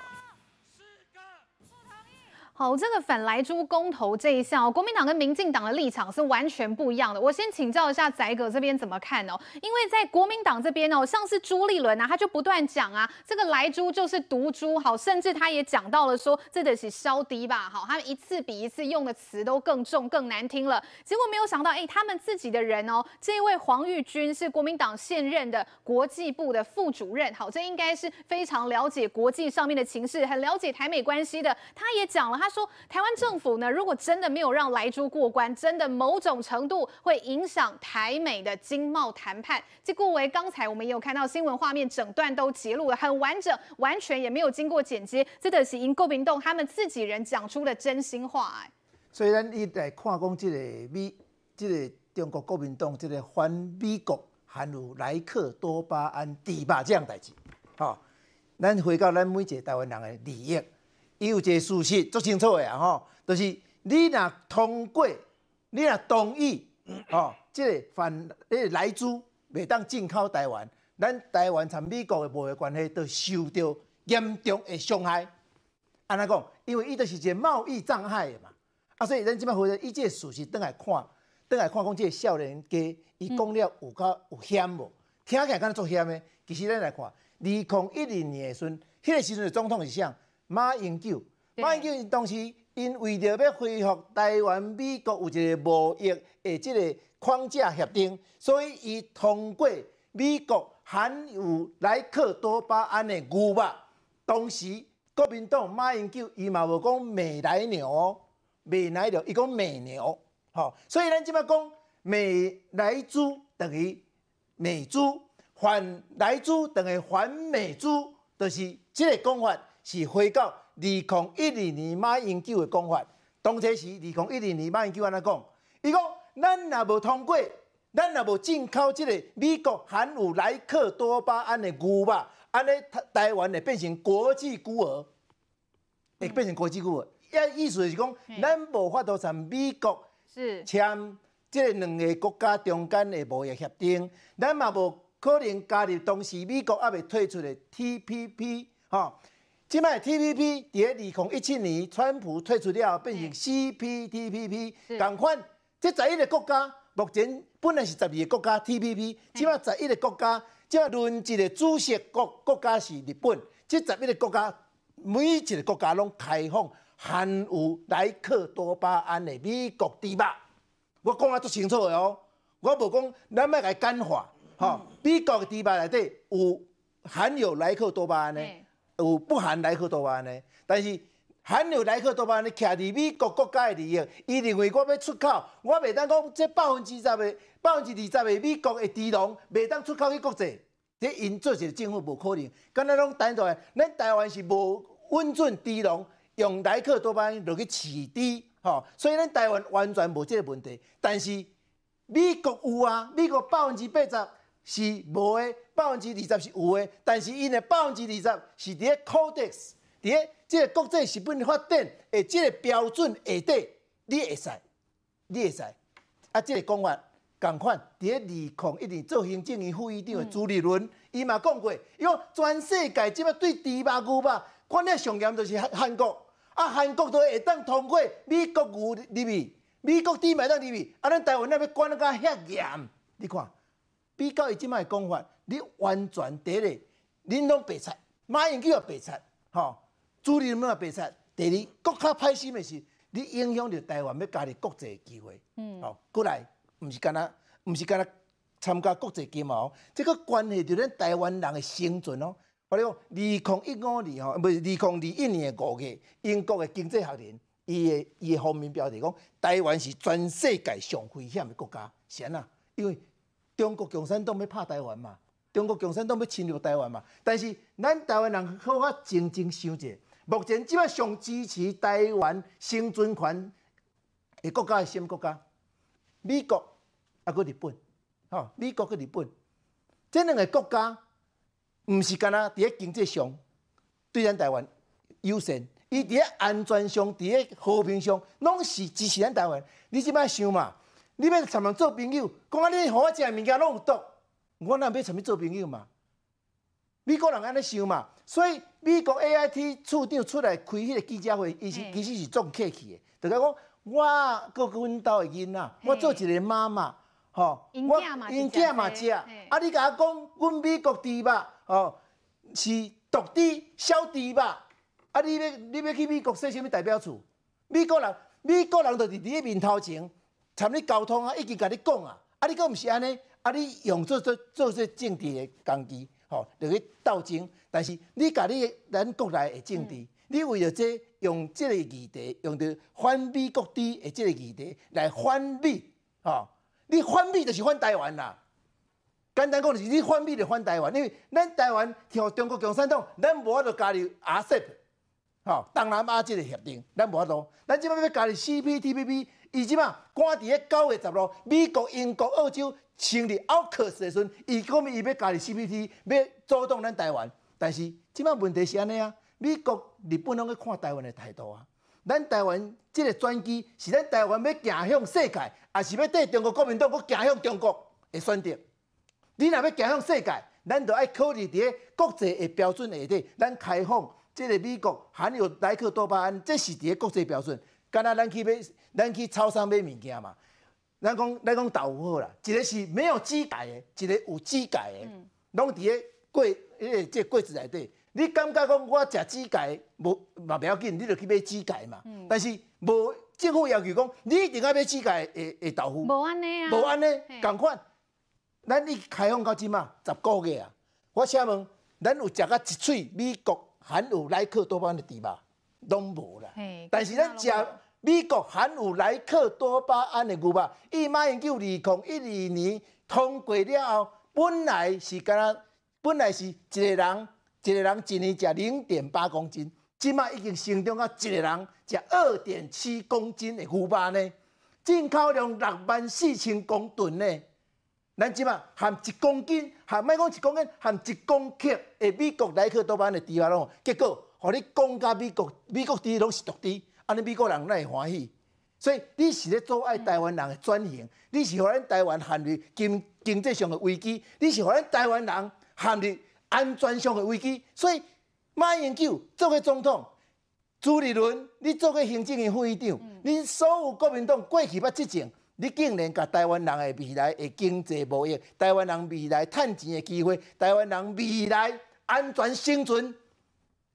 好，这个反莱猪公投这一项，国民党跟民进党的立场是完全不一样的。我先请教一下宰哥这边怎么看哦？因为在国民党这边哦，像是朱立伦啊，他就不断讲啊，这个莱猪就是毒猪，好，甚至他也讲到了说，这得是烧低吧，好，他们一次比一次用的词都更重、更难听了。结果没有想到，哎，他们自己的人哦，这一位黄玉军是国民党现任的国际部的副主任，好，这应该是非常了解国际上面的情势，很了解台美关系的。他也讲了，他。他说：“台湾政府呢，如果真的没有让莱猪过关，真的某种程度会影响台美的经贸谈判。这顾为刚才我们也有看到新闻画面，整段都揭露了很完整，完全也没有经过剪接，这的是因国民党他们自己人讲出的真心话。哎，所以咱一来看讲这个美，这个中国国民党这个反美国含有莱克多巴胺猪肉这样代志，好，咱回到咱每一个台湾人的利益。”伊有一个事实足清楚的啊，吼，就是你若通过，你若同意，吼，即个反，迄个莱猪袂当进口台湾，咱台湾参美国的贸易关系都受到严重的伤害。安怎讲？因为伊就是一个贸易障碍的嘛。啊，所以咱即摆回来以即个事实倒来看，倒来看讲即个少年家，伊讲了有较有险无？听起来敢若足险的。其实咱来看，二零一零年的时阵，迄个时阵的总统是啥？马英九，马英九当时因为着要恢复台湾美国有一个贸易的即个框架协定，所以伊通过美国含有莱克多巴胺的牛肉。当时国民党马英九伊嘛无讲美来牛哦，美莱牛伊讲美牛，吼，所以咱即摆讲美莱猪等于美猪，反莱猪等于反美猪，就是即个讲法。是回到二零一二年马英九的讲法，当初是二零一二年马英九安怎讲？伊讲咱若无通过，咱若无进口即个美国含有莱克多巴胺的牛肉，安尼台台湾会变成国际孤儿，会变成国际孤儿。一意思是讲，咱无法度从美国签即个两个国家中间的贸易协定，咱嘛无可能加入当时美国还未退出的 TPP，吼。即摆 TPP 伫二零一七年，川普退出了，变成 CPTPP。同款，即十一个国家，目前本来是十二个国家 TPP，即摆十一个国家，即摆轮一个主席国国家是日本。即十一个国家，每一个国家拢开放含有莱克多巴胺的美国猪肉。我讲啊足清楚的哦，我无讲咱要来简化，吼，美国的猪肉内底有含有莱克多巴胺的。有不含莱克多巴胺的，但是含有莱克多巴胺的，徛伫美国国家的利益，伊认为我要出口，我袂当讲这百分之十的、百分之二十的美国的猪农袂当出口去国际，这因做一个政府无可能。敢若拢等待，咱台湾是无允准猪农用莱克多巴胺落去饲猪，吼，所以咱台湾完全无这个问题。但是美国有啊，美国百分之八十。是无的，百分之二十是有的，但是因的百分之二十是伫咧 Codex，伫咧即个国际食品法典诶，即个标准下底，你会使，你会使。啊，即个讲法共款，伫咧二零一年做行政院副院长的朱立伦，伊嘛讲过，伊讲全世界即摆对猪肉牛肉，管了上严就是韩韩国，啊韩国都会当通过美国牛入去。美国猪买当入去，啊，咱台湾那边管得遐严，你看，比较伊即卖讲法，你完全第一，恁拢白菜，马英九也白菜，吼，朱立伦也白菜。第二，国较歹心的是，你影响着台湾要加入国际机会，嗯，吼，过来，毋是干那，毋是干那参加国际金贸，这个关系着咱台湾人的生存哦。我你讲，二零一五年吼，不是二零二一年的五月，英国的经济学人，伊的伊的方面标题讲，台湾是全世界上危险的国家，是安那？因为中国共产党要拍台湾嘛，中国共产党要侵略台湾嘛。但是咱台湾人好啊，静静想一下，目前即摆上支持台湾生存权的国家是什么国家？美国啊，搁日本，吼，美国搁日本，这两个国家。毋是干那伫咧经济上对咱台湾优先，伊伫咧安全上、伫咧和平上，拢是支持咱台湾。你即摆想嘛？你要参人做朋友，讲啊，你互我食物件拢有毒，我哪要参你做朋友嘛？美国人安尼想嘛？所以美国 A I T 处长出来开迄个记者会，伊是其实是总客气的，就讲我搁阮兜的囡仔，我做一个妈妈，吼，我因囝嘛食，啊，你甲我讲，阮美国猪肉。吼，是毒猪、小猪吧？啊，你要你要去美国说什么代表处？美国人，美国人就是伫你面头前，参你交通啊，已经甲你讲啊。啊，你阁毋是安尼？啊，你用做做做这政治的工具，吼、哦，就去斗争。但是你甲你咱国内的政治，嗯、你为了这用这个议题，用着反美国猪的这个议题来反美，吼、哦，你反美就是反台湾啦。简单讲就是你反美就反台湾，因为咱台湾像中国共产党，咱无法度加入 RCEP，吼，东南亚这个协定，咱无法度。咱即摆要加入 CPTPP，伊即摆赶伫咧九月十六，美国、英国、澳洲成立 AUKUS 的时阵，伊讲伊要加入 CPT，要阻挡咱台湾。但是即摆问题是安尼啊，美国、日本拢去看台湾的态度啊。咱台湾这个转机是咱台湾要行向世界，还是要跟中国国民党阁行向中国的选择？你若要走向世界，咱就爱考虑伫咧国际的标准下底，咱开放即个美国含有莱克多巴胺，这是伫咧国际标准。敢若咱去买，咱去超商买物件嘛，咱讲咱讲豆腐好啦，一个是没有机改的，一个有机改的，拢伫咧柜，迄个即柜子内底。你感觉讲我食机改无嘛不要紧，你就去买机改嘛。嗯、但是无政府要求讲，你一定要买机改的的豆腐。无安尼啊。无安尼，共款。咱你开放到即嘛十个月啊！我请问，咱有食过一喙美国含有莱克多巴胺的猪肉？拢无啦。但是咱食美国含有莱克多巴胺的牛肉，伊马英九二零一二年通过了后，本来是干那，本来是一个人一个人一年食零点八公斤，即嘛已经成长到一个人食二点七公斤的牛肉呢，进口量六万四千公吨呢。咱即马含一公斤，含莫讲一公斤，含一公克的美国莱克多巴胺的猪肉咯，结果，互你讲甲美国美国猪拢是毒猪，安尼美国人哪会欢喜？所以你是咧阻碍台湾人的转型，你是互咱台湾陷入经经济上的危机，你是互咱台湾人陷入安全上的危机。所以马英九做个总统，朱立伦你做个行政院副院长，你所有国民党过去捌执政。你竟然甲台湾人的未来的经济无益，台湾人未来趁钱的机会，台湾人未来安全生存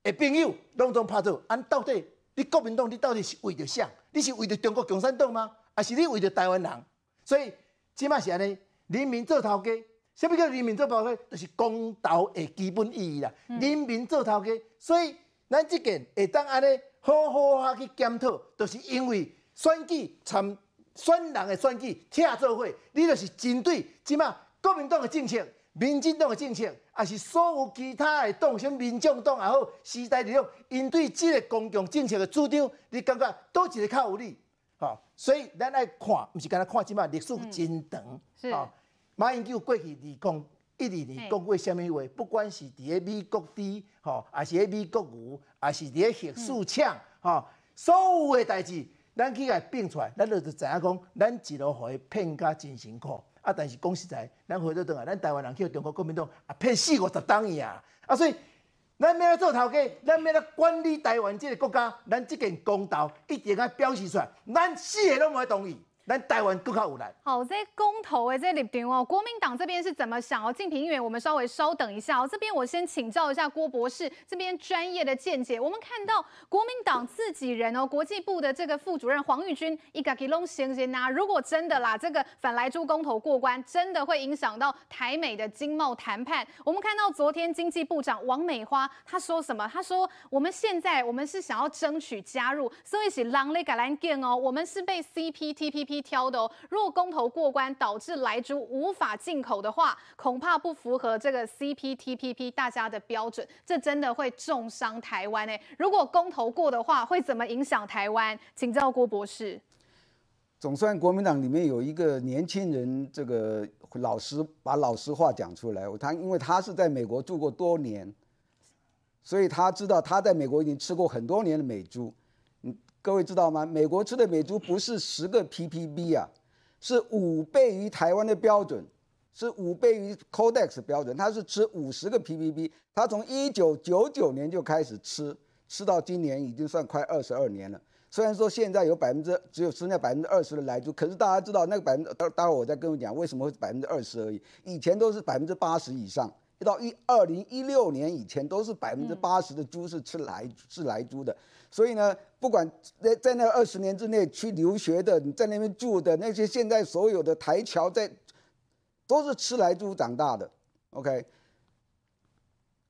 的朋友，拢总拍走。安到底，你国民党你到底是为着啥？你是为着中国共产党吗？还是你为着台湾人？所以，即嘛是安尼，人民做头家。啥物叫人民做头家？就是公道的基本意义啦。嗯、人民做头家，所以咱即件会当安尼好好啊去检讨，就是因为选举参。选人的选举，拆做伙，你就是针对即嘛国民党的政策、民进党的政策，还是所有其他的党，像民众党也好、时代力量，因对这个公共政策的主张，你感觉倒一个较有利？吼，所以咱爱看，毋是干那看即嘛历史真长。吼、马英九过去二讲一二年讲过虾物话？不管是伫咧美国猪，吼，还是咧美国牛，还是伫咧核四厂，吼、嗯，所有的代志。咱去甲并出来，咱就知影讲，咱一路互伊骗甲真辛苦。啊，但是讲实在，咱回头转来，咱台湾人去中国国民党啊骗四五十党去啊。啊，所以咱要做头家，咱要管理台湾这个国家，咱这件公道一定要表示出来，咱四个都不会同意。但台湾更加有难。好，这公投诶，这立场哦，国民党这边是怎么想哦？敬平议员，我们稍微稍等一下哦。这边我先请教一下郭博士这边专业的见解。我们看到国民党自己人哦，国际部的这个副主任黄玉军一个给弄先先呐。如果真的啦，这个反莱猪公投过关，真的会影响到台美的经贸谈判。我们看到昨天经济部长王美花她说什么？她说我们现在我们是想要争取加入，所以是狼类橄榄根哦，我们是被 CPTPP。挑的哦，如果公投过关导致莱猪无法进口的话，恐怕不符合这个 CPTPP 大家的标准，这真的会重伤台湾诶。如果公投过的话，会怎么影响台湾？请教郭博士。总算国民党里面有一个年轻人，这个老实把老实话讲出来。他因为他是在美国住过多年，所以他知道他在美国已经吃过很多年的美猪。各位知道吗？美国吃的美猪不是十个 ppb 啊，是五倍于台湾的标准，是五倍于 Codex 标准。它是吃五十个 ppb，它从一九九九年就开始吃，吃到今年已经算快二十二年了。虽然说现在有百分之只有剩下百分之二十的来猪，可是大家知道那个百分之，待待会我再跟我讲为什么会百分之二十而已，以前都是百分之八十以上。一到一二零一六年以前，都是百分之八十的猪是吃来是来猪的，所以呢，不管在在那二十年之内去留学的，你在那边住的那些，现在所有的台侨在，都是吃来猪长大的。OK，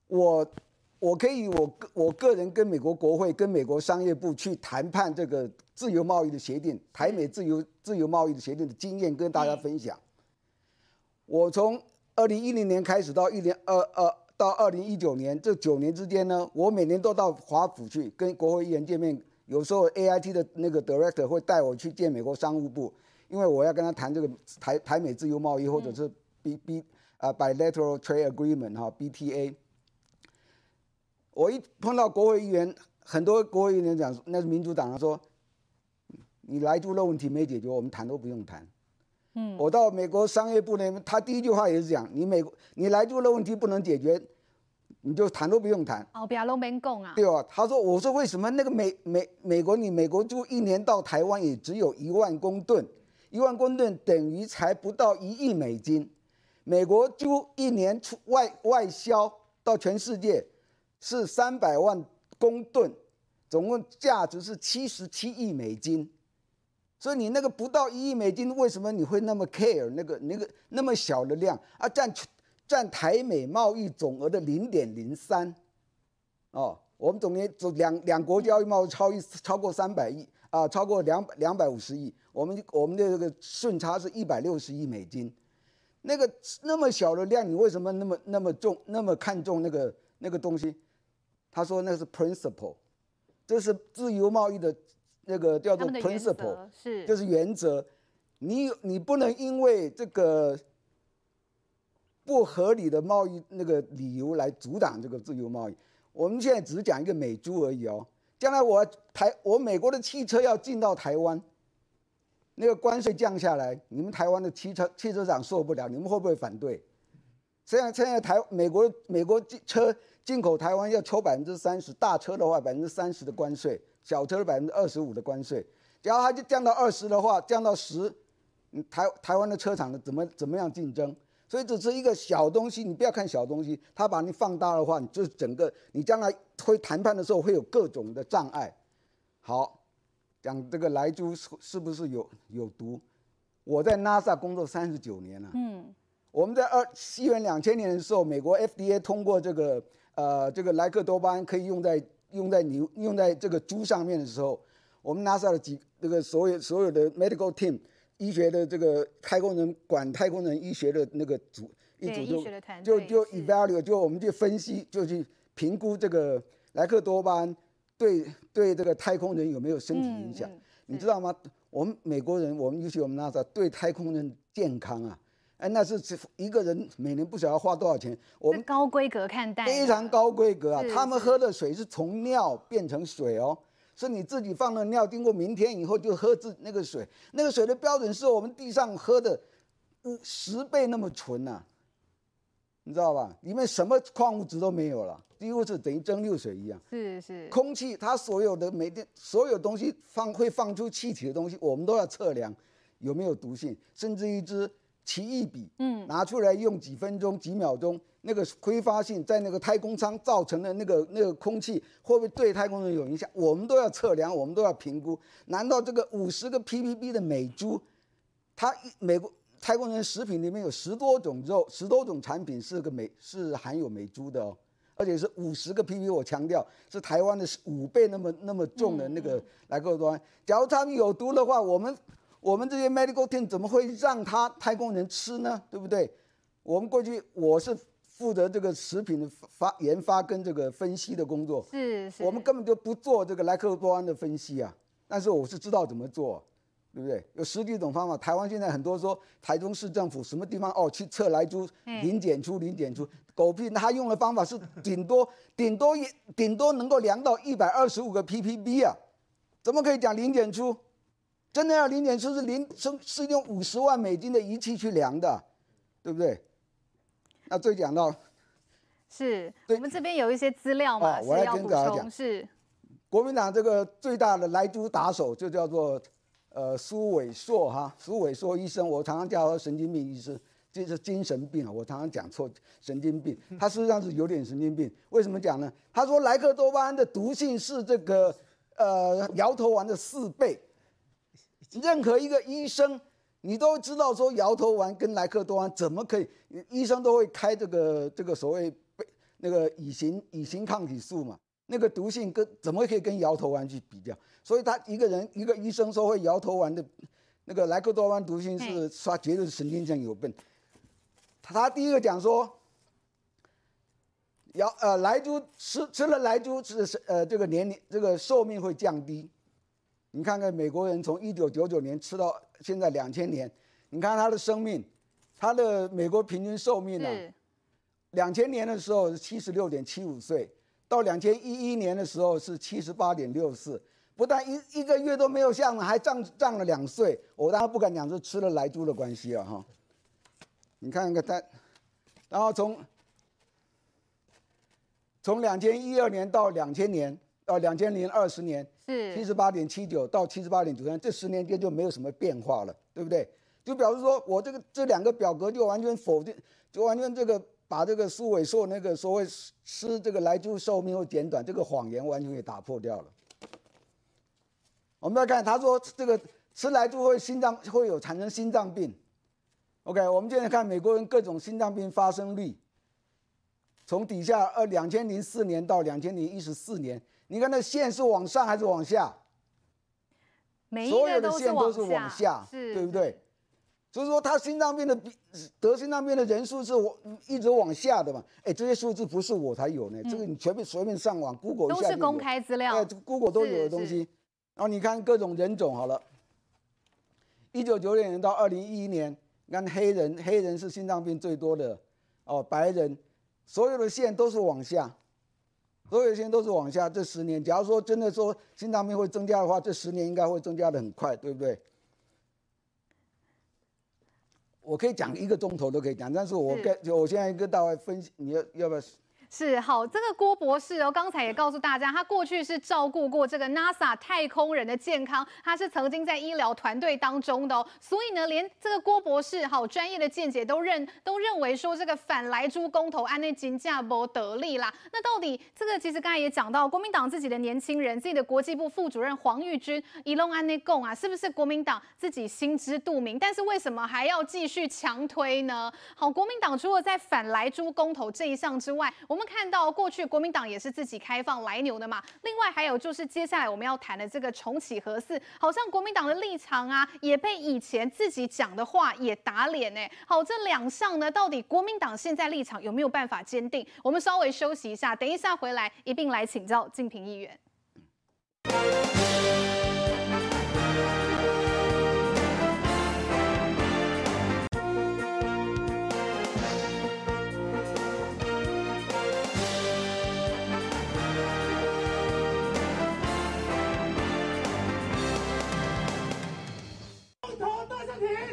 我我可以我个我个人跟美国国会跟美国商业部去谈判这个自由贸易的协定，台美自由自由贸易的协定的经验跟大家分享。我从二零一零年开始到一零二二到二零一九年这九年之间呢，我每年都到华府去跟国会议员见面。有时候 AIT 的那个 director 会带我去见美国商务部，因为我要跟他谈这个台台美自由贸易或者是 B B 啊 bilateral trade agreement 哈 BTA。我一碰到国会议员，很多国会议员讲，那是民主党说，你来猪的问题没解决，我们谈都不用谈。嗯，我到美国商业部那边，他第一句话也是讲，你美国你来猪的问题不能解决，你就谈都不用谈。哦，不要拢免讲啊。对啊，他说，我说为什么那个美美美国你美国就一年到台湾也只有一万公吨，一万公吨等于才不到一亿美金，美国就一年出外外销到全世界是三百万公吨，总共价值是七十七亿美金。所以你那个不到一亿美金，为什么你会那么 care 那个那个那么小的量啊？占占台美贸易总额的零点零三，哦，我们总年总两两国交易贸易超一超过三百亿啊，超过两两百五十亿，我们我们的这个顺差是一百六十亿美金，那个那么小的量，你为什么那么那么重那么看重那个那个东西？他说那是 principle，这是自由贸易的。那个叫做 principle，是就是原则，你你不能因为这个不合理的贸易那个理由来阻挡这个自由贸易。我们现在只是讲一个美猪而已哦。将来我台我美国的汽车要进到台湾，那个关税降下来，你们台湾的汽车汽车厂受不了，你们会不会反对？现在现在台美国美国车进口台湾要抽百分之三十，大车的话百分之三十的关税。小车百分之二十五的关税，假如它就降到二十的话，降到十，你台台湾的车厂的怎么怎么样竞争？所以只是一个小东西，你不要看小东西，它把你放大的话，你就是整个你将来会谈判的时候会有各种的障碍。好，讲这个莱猪是是不是有有毒？我在 NASA 工作三十九年了，嗯，我们在二西元两千年的时候，美国 FDA 通过这个呃这个莱克多巴胺可以用在。用在牛用在这个猪上面的时候，我们 NASA 的几这个所有所有的 medical team 医学的这个太空人管太空人医学的那个组一组就就就 evaluate 就我们去分析就去评估这个莱克多巴胺对对这个太空人有没有身体影响？你知道吗？我们美国人，我们尤其我们 NASA 对太空人健康啊。哎，那是一个人每年不晓得要花多少钱。我们高规格看待，非常高规格啊！他们喝的水是从尿变成水哦，是你自己放了尿，经过明天以后就喝自那个水，那个水的标准是我们地上喝的五十倍那么纯呐、啊。你知道吧？里面什么矿物质都没有了，几乎是等于蒸馏水一样。是是。空气它所有的每天所有东西放会放出气体的东西，我们都要测量有没有毒性，甚至一支奇异笔，嗯，拿出来用几分钟、几秒钟，那个挥发性在那个太空舱造成的那个那个空气会不会对太空人有影响？我们都要测量，我们都要评估。难道这个五十个 ppb 的美猪，它美国？太空人食品里面有十多种肉，十多种产品是个美是含有美猪的哦，而且是五十个 ppb，我强调是台湾的五倍那么那么重的那个来克多巴胺。假如他们有毒的话，我们我们这些 medical team 怎么会让他太空人吃呢？对不对？我们过去我是负责这个食品的发研发跟这个分析的工作，是是，我们根本就不做这个莱克多巴胺的分析啊，但是我是知道怎么做。对不对？有十几种方法。台湾现在很多说，台中市政府什么地方哦，去测莱猪零检出零检出，狗屁！他用的方法是顶多顶多一顶多能够量到一百二十五个 ppb 啊，怎么可以讲零检出？真的要零检出是零是是用五十万美金的仪器去量的，对不对？那再讲到，是我们这边有一些资料嘛，哦、我来跟大家讲，是国民党这个最大的来猪打手就叫做。呃，苏伟硕哈，苏伟硕医生，我常常叫他神经病医生，这是精神病啊，我常常讲错神经病，他实际上是有点神经病。为什么讲呢？他说莱克多巴胺的毒性是这个呃摇头丸的四倍。任何一个医生，你都知道说摇头丸跟莱克多巴胺怎么可以，医生都会开这个这个所谓被那个乙型乙型抗体素嘛。那个毒性跟怎么可以跟摇头丸去比较？所以他一个人一个医生说会摇头丸的，那个莱克多巴胺毒性是他绝对是神经症有病。他第一个讲说，摇呃莱猪吃吃了莱猪是呃这个年龄这个寿命会降低。你看看美国人从一九九九年吃到现在两千年，你看他的生命，他的美国平均寿命呢，两千年的时候是七十六点七五岁。到两千一一年的时候是七十八点六四，不但一一个月都没有降，还涨涨了两岁。我当然不敢讲是吃了莱猪的关系啊哈。你看看他，然后从从两千一二年到两千年到两千零二十年是七十八点七九到七十八点九三，这十年间就没有什么变化了，对不对？就表示说我这个这两个表格就完全否定，就完全这个。把这个苏伟硕那个所谓吃这个莱猪寿命会减短这个谎言完全给打破掉了。我们来看，他说这个吃来就会心脏会有产生心脏病。OK，我们现在看美国人各种心脏病发生率，从底下二两千零四年到两千零一十四年，你看那线是往上还是往下？每所有的线都是往下，对不对？所以说，他心脏病的得心脏病的人数是往一直往下的嘛？哎，这些数字不是我才有呢，嗯、这个你全部随便上网，Google 一下都是公开资料，对，Google 都有的东西。然后你看各种人种好了，一九九六年到二零一一年，你看黑人，黑人是心脏病最多的哦，白人，所有的线都是往下，所有的线都是往下。这十年，假如说真的说心脏病会增加的话，这十年应该会增加的很快，对不对？我可以讲一个钟头都可以讲，但是我跟就我现在跟大家分析，你要要不要？是好，这个郭博士哦，刚才也告诉大家，他过去是照顾过这个 NASA 太空人的健康，他是曾经在医疗团队当中的哦，所以呢，连这个郭博士好专业的见解都认都认为说，这个反莱猪公投安内金价不得利啦。那到底这个其实刚才也讲到，国民党自己的年轻人，自己的国际部副主任黄玉军一弄安内共啊，是不是国民党自己心知肚明？但是为什么还要继续强推呢？好，国民党除了在反莱猪公投这一项之外，我们看到过去国民党也是自己开放来牛的嘛，另外还有就是接下来我们要谈的这个重启核四，好像国民党的立场啊也被以前自己讲的话也打脸哎。好，这两项呢，到底国民党现在立场有没有办法坚定？我们稍微休息一下，等一下回来一并来请教静平议员。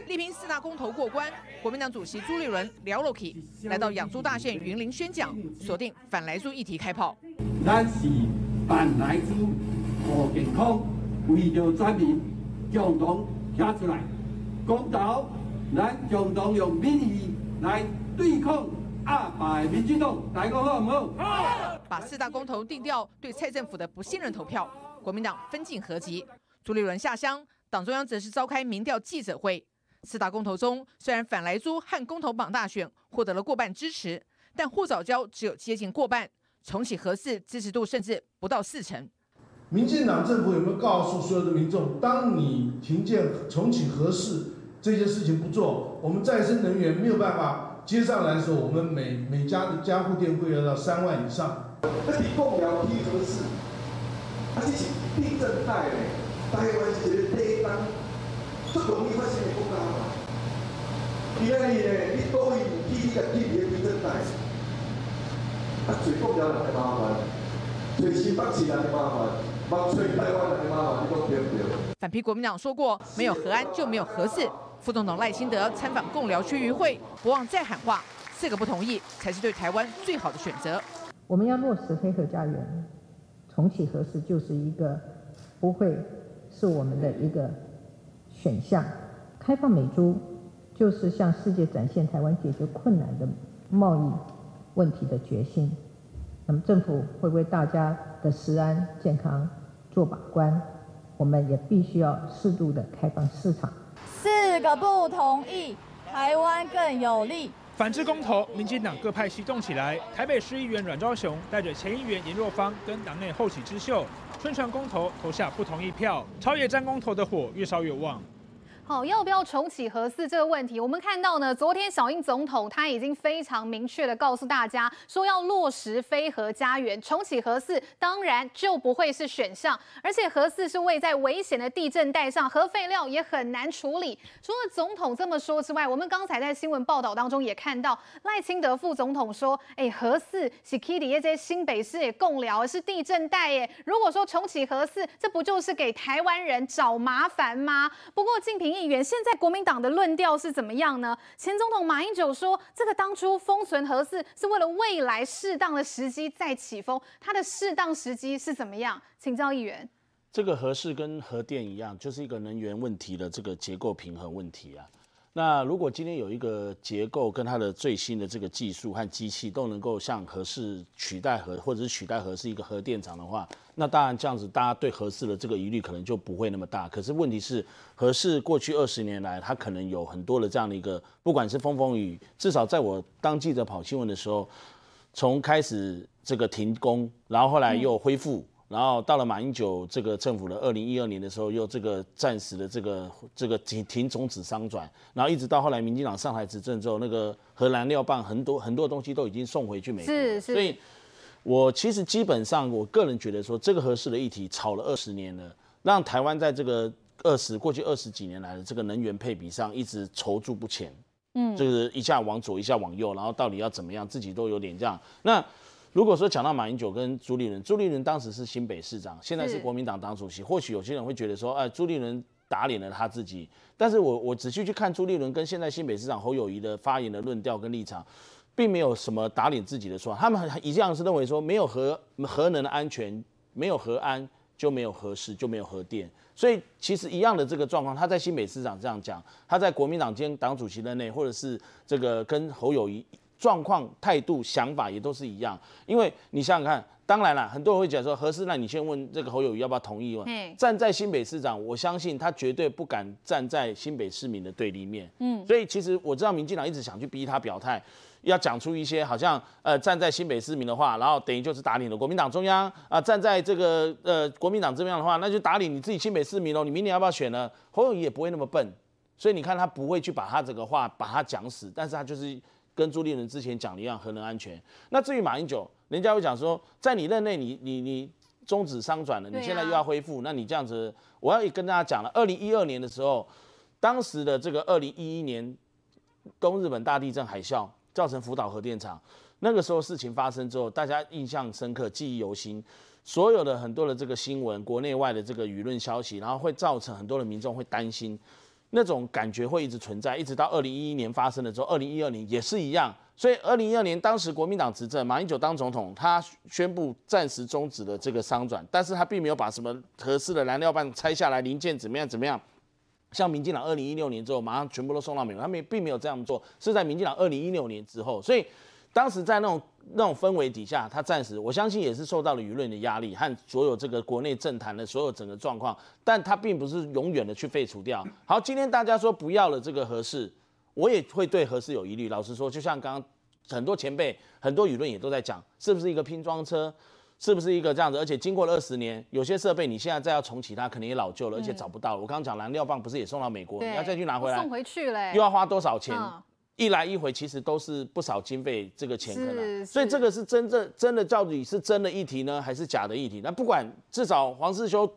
力拼四大公投过关，国民党主席朱立伦廖了起，来到养猪大县云林宣讲，锁定反来猪议题开炮。咱是来猪，保健康，为着全民共同站出来，公，咱共同用民意来对抗。把四大公投定调，对蔡政府的不信任投票，国民党分进合集。朱立伦下乡，党中央则是召开民调记者会。四大公投中，虽然反莱猪和公投榜大选获得了过半支持，但护早交只有接近过半，重启核四支持度甚至不到四成。民进党政府有没有告诉所有的民众，当你停建重启核四这件事情不做，我们再生能源没有办法接上来的时候，我们每每家的家户电费要到三万以上。那你共聊批核四，它是地震带嘞。台湾是一个地震，最容易发生的国家嘛。第二呢，你多一点地震地的地震带，啊，最国家人的麻烦，最新北市人的麻烦？反批国民党说过，没有和安就没有核四。副总统赖清德参访共寮区渔会，不忘再喊话：四个不同意才是对台湾最好的选择。我们要落实黑河家园，重启核四就是一个不会。是我们的一个选项，开放美猪就是向世界展现台湾解决困难的贸易问题的决心。那么政府会为大家的食安健康做把关，我们也必须要适度的开放市场。四个不同意，台湾更有利。反制公投，民进党各派系动起来。台北市议员阮昭雄带着前议员颜若芳跟党内后起之秀，宣传公投，投下不同意票，朝野战公投的火越烧越旺。好，要不要重启核四这个问题，我们看到呢，昨天小英总统他已经非常明确的告诉大家，说要落实非核家园，重启核四当然就不会是选项，而且核四是位在危险的地震带上，核废料也很难处理。除了总统这么说之外，我们刚才在新闻报道当中也看到赖清德副总统说，哎，核四是 Kitty 这些新北市也共聊是地震带耶，如果说重启核四，这不就是给台湾人找麻烦吗？不过敬平。议员现在国民党的论调是怎么样呢？前总统马英九说，这个当初封存核四是为了未来适当的时机再起封，它的适当时机是怎么样？请教议员。这个核四跟核电一样，就是一个能源问题的这个结构平衡问题啊。那如果今天有一个结构跟它的最新的这个技术和机器都能够像核四取代核，或者是取代核四一个核电厂的话，那当然这样子大家对核四的这个疑虑可能就不会那么大。可是问题是，核四过去二十年来，它可能有很多的这样的一个，不管是风风雨，至少在我当记者跑新闻的时候，从开始这个停工，然后后来又恢复。然后到了马英九这个政府的二零一二年的时候，又这个暂时的这个这个停停终止商转，然后一直到后来民进党上台执政之后，那个核燃料棒很多很多东西都已经送回去美国。是是。所以，我其实基本上我个人觉得说，这个合适的议题炒了二十年了，让台湾在这个二十过去二十几年来的这个能源配比上一直踌躇不前。嗯。就是一下往左，一下往右，然后到底要怎么样，自己都有点这样。那。如果说讲到马英九跟朱立伦，朱立伦当时是新北市长，现在是国民党党主席，或许有些人会觉得说，哎，朱立伦打脸了他自己。但是我我仔细去看朱立伦跟现在新北市长侯友谊的发言的论调跟立场，并没有什么打脸自己的说法，他们一样是认为说，没有核核能的安全，没有核安就没有核事，就没有核电。所以其实一样的这个状况，他在新北市长这样讲，他在国民党兼党主席任内，或者是这个跟侯友宜。状况、态度、想法也都是一样，因为你想想看，当然了，很多人会讲说何事，那你先问这个侯友宜要不要同意嘛？站在新北市长，我相信他绝对不敢站在新北市民的对立面。嗯，所以其实我知道民进党一直想去逼他表态，要讲出一些好像呃站在新北市民的话，然后等于就是打脸了国民党中央啊、呃，站在这个呃国民党这边的话，那就打脸你自己新北市民喽。你明年要不要选呢？侯友宜也不会那么笨，所以你看他不会去把他这个话把他讲死，但是他就是。跟朱立伦之前讲的一样，核能安全。那至于马英九，人家会讲说，在你任内你，你你你终止商转了，你现在又要恢复，那你这样子，我要也跟大家讲了，二零一二年的时候，当时的这个二零一一年东日本大地震海啸，造成福岛核电厂，那个时候事情发生之后，大家印象深刻，记忆犹新，所有的很多的这个新闻，国内外的这个舆论消息，然后会造成很多的民众会担心。那种感觉会一直存在，一直到二零一一年发生的时候，二零一二年也是一样。所以二零一二年当时国民党执政，马英九当总统，他宣布暂时终止了这个商转，但是他并没有把什么合适的燃料棒拆下来零件怎么样怎么样。像民进党二零一六年之后，马上全部都送到美国，他们并没有这样做，是在民进党二零一六年之后，所以当时在那种那种氛围底下，他暂时我相信也是受到了舆论的压力和所有这个国内政坛的所有整个状况，但他并不是永远的去废除掉。好，今天大家说不要了这个核四，我也会对核四有疑虑。老实说，就像刚刚很多前辈、很多舆论也都在讲，是不是一个拼装车？是不是一个这样子？而且经过了二十年，有些设备你现在再要重启它，可能也老旧了，而且找不到了。我刚刚讲燃料棒不是也送到美国，你要再去拿回来，送回去嘞，又要花多少钱？嗯、一来一回其实都是不少经费，这个钱可能。所以这个是真正真的到底是真的议题呢，还是假的议题？那不管，至少黄世修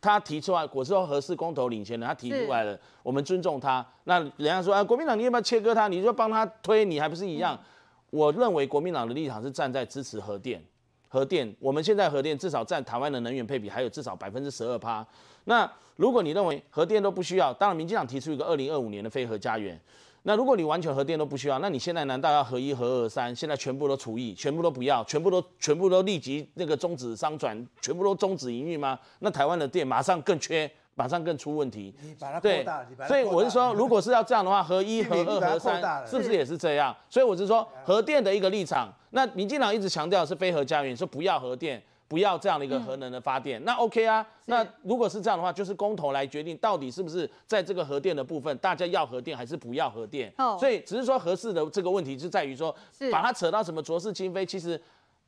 他提出来，我是说合适公投领先的，他提出来了，我们尊重他。那人家说啊，国民党你要不要切割他？你就帮他推，你还不是一样？嗯、我认为国民党的立场是站在支持核电。核电，我们现在核电至少占台湾的能源配比还有至少百分之十二趴。那如果你认为核电都不需要，当然民进党提出一个二零二五年的非核家园。那如果你完全核电都不需要，那你现在难道要核一、核二、三？现在全部都除役，全部都不要，全部都全部都立即那个终止商转，全部都终止营运吗？那台湾的电马上更缺。马上更出问题，你把它扩大，对，所以我是说，如果是要这样的话，核一、核二、核三，是不是也是这样？所以我是说，核电的一个立场，那民进党一直强调是非核家园，说不要核电，不要这样的一个核能的发电，那 OK 啊？那如果是这样的话，就是公投来决定到底是不是在这个核电的部分，大家要核电还是不要核电？所以只是说合适的这个问题就在于说，把它扯到什么浊世清非，其实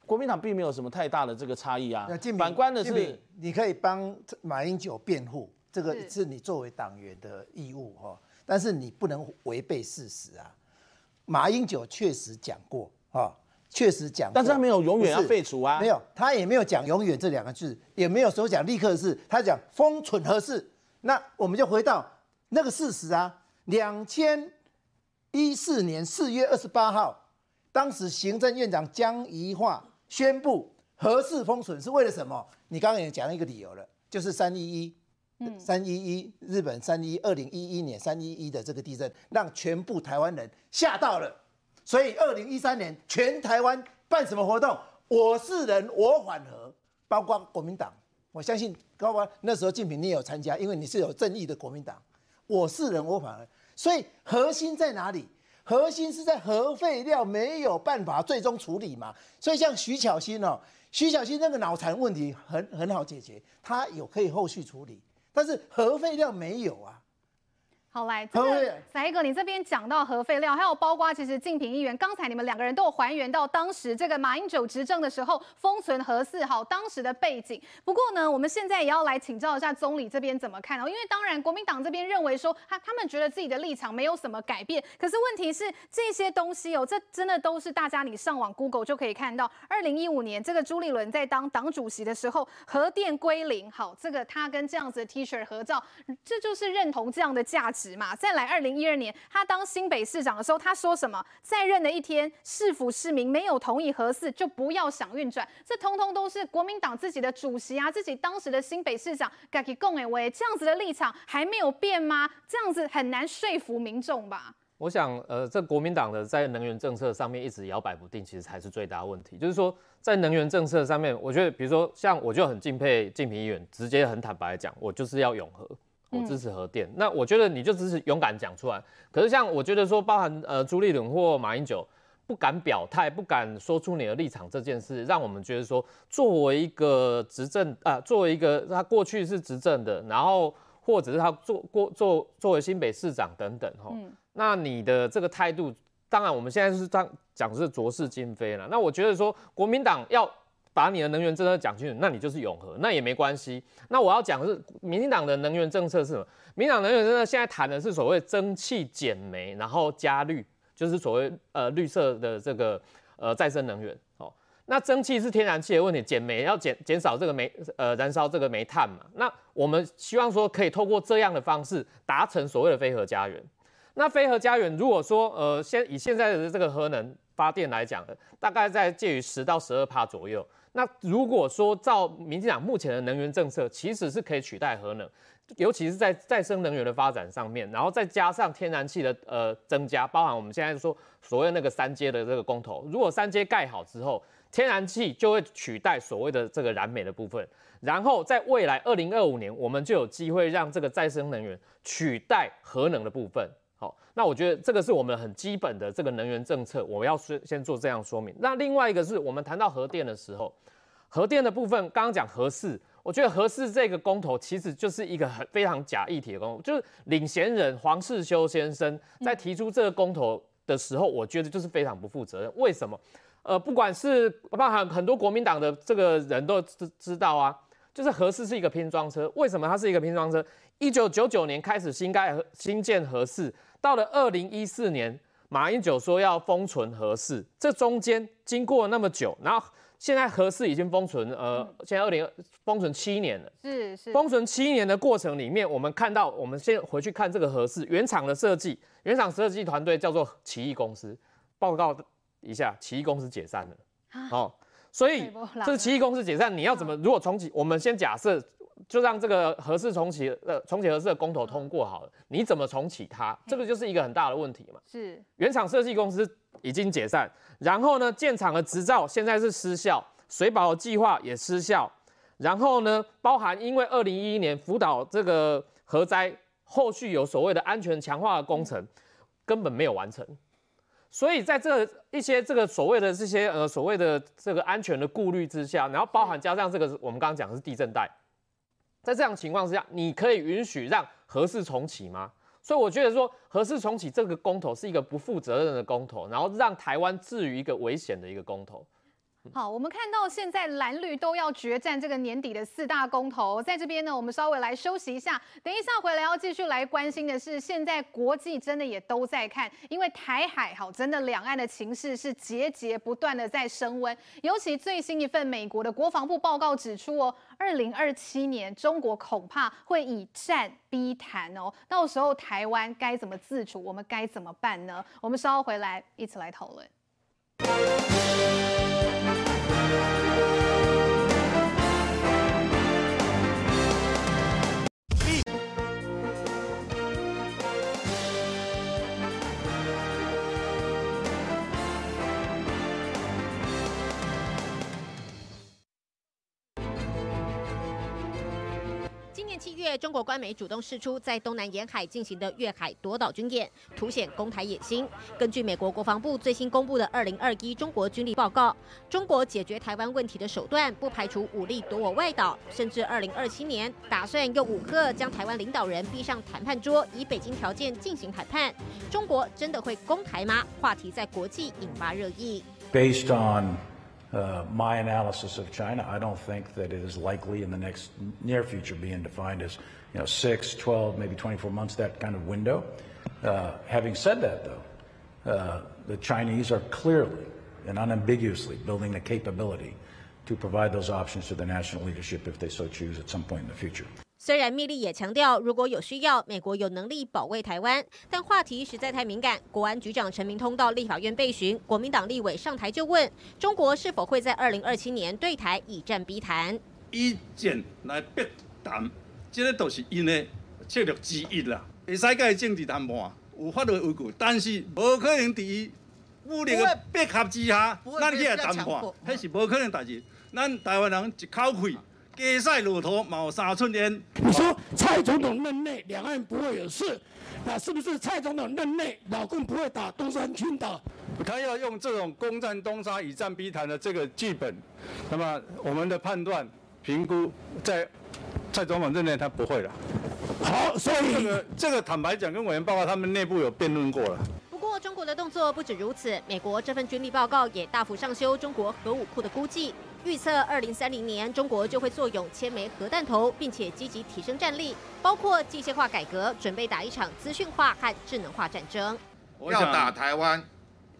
国民党并没有什么太大的这个差异啊。反观的是，你可以帮马英九辩护。这个是你作为党员的义务哈，但是你不能违背事实啊。马英九确实讲过哈，确实讲，但是他没有永远要废除啊，没有，他也没有讲永远这两个字，也没有说讲立刻的事，他讲封存核四。那我们就回到那个事实啊，两千一四年四月二十八号，当时行政院长江宜桦宣布核四封存是为了什么？你刚刚也讲了一个理由了，就是三一一。三一一，日本三一二零一一年三一一的这个地震，让全部台湾人吓到了。所以二零一三年全台湾办什么活动？我是人，我反核，包括国民党。我相信高官那时候敬平你也有参加，因为你是有正义的国民党。我是人，我反核。所以核心在哪里？核心是在核废料没有办法最终处理嘛。所以像徐巧芯哦，徐巧芯那个脑残问题很很好解决，他有可以后续处理。但是核废料没有啊。好，来，这个翟哥，你这边讲到核废料，还有包括其实竞品议员，刚才你们两个人都有还原到当时这个马英九执政的时候封存核四号当时的背景。不过呢，我们现在也要来请教一下总理这边怎么看哦，因为当然国民党这边认为说他他们觉得自己的立场没有什么改变，可是问题是这些东西哦，这真的都是大家你上网 Google 就可以看到，二零一五年这个朱立伦在当党主席的时候，核电归零，好，这个他跟这样子的 T 恤合照，这就是认同这样的价值。再来，二零一二年他当新北市长的时候，他说什么？在任的一天，市府市民没有同意核四，就不要想运转。这通通都是国民党自己的主席啊，自己当时的新北市长自己讲的话，这样子的立场还没有变吗？这样子很难说服民众吧？我想，呃，这国民党的在能源政策上面一直摇摆不定，其实才是最大问题。就是说，在能源政策上面，我觉得，比如说像我就很敬佩敬平议员，直接很坦白讲，我就是要永和。我支持核电，那我觉得你就支持勇敢讲出来。可是像我觉得说，包含呃朱立伦或马英九不敢表态、不敢说出你的立场这件事，让我们觉得说，作为一个执政啊、呃，作为一个他过去是执政的，然后或者是他做过做作为新北市长等等哈，那你的这个态度，当然我们现在是这样讲是浊世今非了。那我觉得说，国民党要。把你的能源政策讲清楚，那你就是永和，那也没关系。那我要讲的是，民进党的能源政策是什么？民进党能源政策现在谈的是所谓蒸汽减煤，然后加绿，就是所谓呃绿色的这个呃再生能源。哦，那蒸汽是天然气的问题，减煤要减减少这个煤呃燃烧这个煤炭嘛。那我们希望说可以透过这样的方式达成所谓的非核家园。那非核家园如果说呃现以现在的这个核能发电来讲，大概在介于十到十二帕左右。那如果说照民进党目前的能源政策，其实是可以取代核能，尤其是在再生能源的发展上面，然后再加上天然气的呃增加，包含我们现在说所谓那个三阶的这个公投，如果三阶盖好之后，天然气就会取代所谓的这个燃煤的部分，然后在未来二零二五年，我们就有机会让这个再生能源取代核能的部分。好，那我觉得这个是我们很基本的这个能源政策，我们要先先做这样说明。那另外一个是我们谈到核电的时候，核电的部分，刚刚讲核四，我觉得核四这个公投其实就是一个很非常假议题的公投，就是领衔人黄世修先生在提出这个公投的时候，我觉得就是非常不负责任。为什么？呃，不管是包含很多国民党的这个人都知知道啊，就是核四是一个拼装车。为什么它是一个拼装车？一九九九年开始新盖新建核四。到了二零一四年，马英九说要封存核四，这中间经过了那么久，然后现在核四已经封存，呃，现在二零封存七年了。是是。封存七年的过程里面，我们看到，我们先回去看这个核四原厂的设计，原厂设计团队叫做奇异公司，报告一下，奇异公司解散了。好，所以这是奇异公司解散，你要怎么？如果重启，我们先假设。就让这个核四重启，呃，重启核四的公投通过好了，你怎么重启它？这个就是一个很大的问题嘛。是，原厂设计公司已经解散，然后呢，建厂的执照现在是失效，水保计划也失效，然后呢，包含因为二零一一年福岛这个核灾，后续有所谓的安全强化的工程根本没有完成，所以在这一些这个所谓的这些呃所谓的这个安全的顾虑之下，然后包含加上这个我们刚刚讲的是地震带。在这样情况之下，你可以允许让核四重启吗？所以我觉得说核四重启这个公投是一个不负责任的公投，然后让台湾置于一个危险的一个公投。好，我们看到现在蓝绿都要决战这个年底的四大公投，在这边呢，我们稍微来休息一下，等一下回来要继续来关心的是，现在国际真的也都在看，因为台海好，真的两岸的情势是节节不断的在升温，尤其最新一份美国的国防部报告指出哦，二零二七年中国恐怕会以战逼谈哦，到时候台湾该怎么自处，我们该怎么办呢？我们稍后回来一起来讨论。七月，中国官媒主动释出在东南沿海进行的越海夺岛军演，凸显攻台野心。根据美国国防部最新公布的二零二一中国军力报告，中国解决台湾问题的手段不排除武力夺我外岛，甚至二零二七年打算用武吓将台湾领导人逼上谈判桌，以北京条件进行谈判。中国真的会攻台吗？话题在国际引发热议。Based on Uh, my analysis of China, I don't think that it is likely in the next near future being defined as, you know, 6, 12, maybe 24 months, that kind of window. Uh, having said that, though, uh, the Chinese are clearly and unambiguously building the capability to provide those options to the national leadership if they so choose at some point in the future. 虽然密利也强调，如果有需要，美国有能力保卫台湾，但话题实在太敏感。国安局长陈明通到立法院被询，国民党立委上台就问中国是否会在二零二七年对台以战逼谈。以战来逼谈，这个都是因的策略之一啦。会使甲伊政治谈判，有法律依据，但是无可能伫武力的逼合之下，咱去来谈判，迄是无可能代志。咱台湾人一口气。给赛骆驼毛杀春天。你说蔡总统任内两岸不会有事，那是不是蔡总统任内老共不会打东山群岛？他要用这种攻占东沙、以战逼谈的这个剧本，那么我们的判断评估，在蔡总统任内他不会了。好，所以这个这个坦白讲，跟委员报告他们内部有辩论过了。不过中国的动作不止如此，美国这份军力报告也大幅上修中国核武库的估计。预测二零三零年，中国就会坐拥千枚核弹头，并且积极提升战力，包括机械化改革，准备打一场资讯化和智能化战争。要打台湾，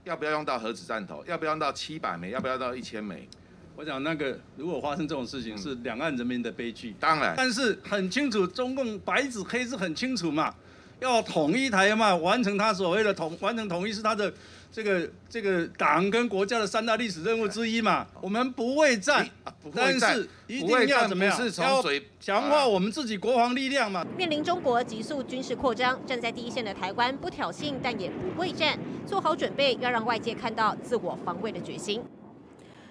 要不要用到核子弹头？要不要用到七百枚？要不要到一千枚？我想那个如果发生这种事情，是两岸人民的悲剧。当然，但是很清楚，中共白纸黑字很清楚嘛。要统一台湾嘛，完成他所谓的统完成统一是他的这个这个党跟国家的三大历史任务之一嘛。我们不畏战，但是一定要怎么样？要强化我们自己国防力量嘛。面临中国急速军事扩张，站在第一线的台湾不挑衅，但也不畏战，做好准备，要让外界看到自我防卫的决心。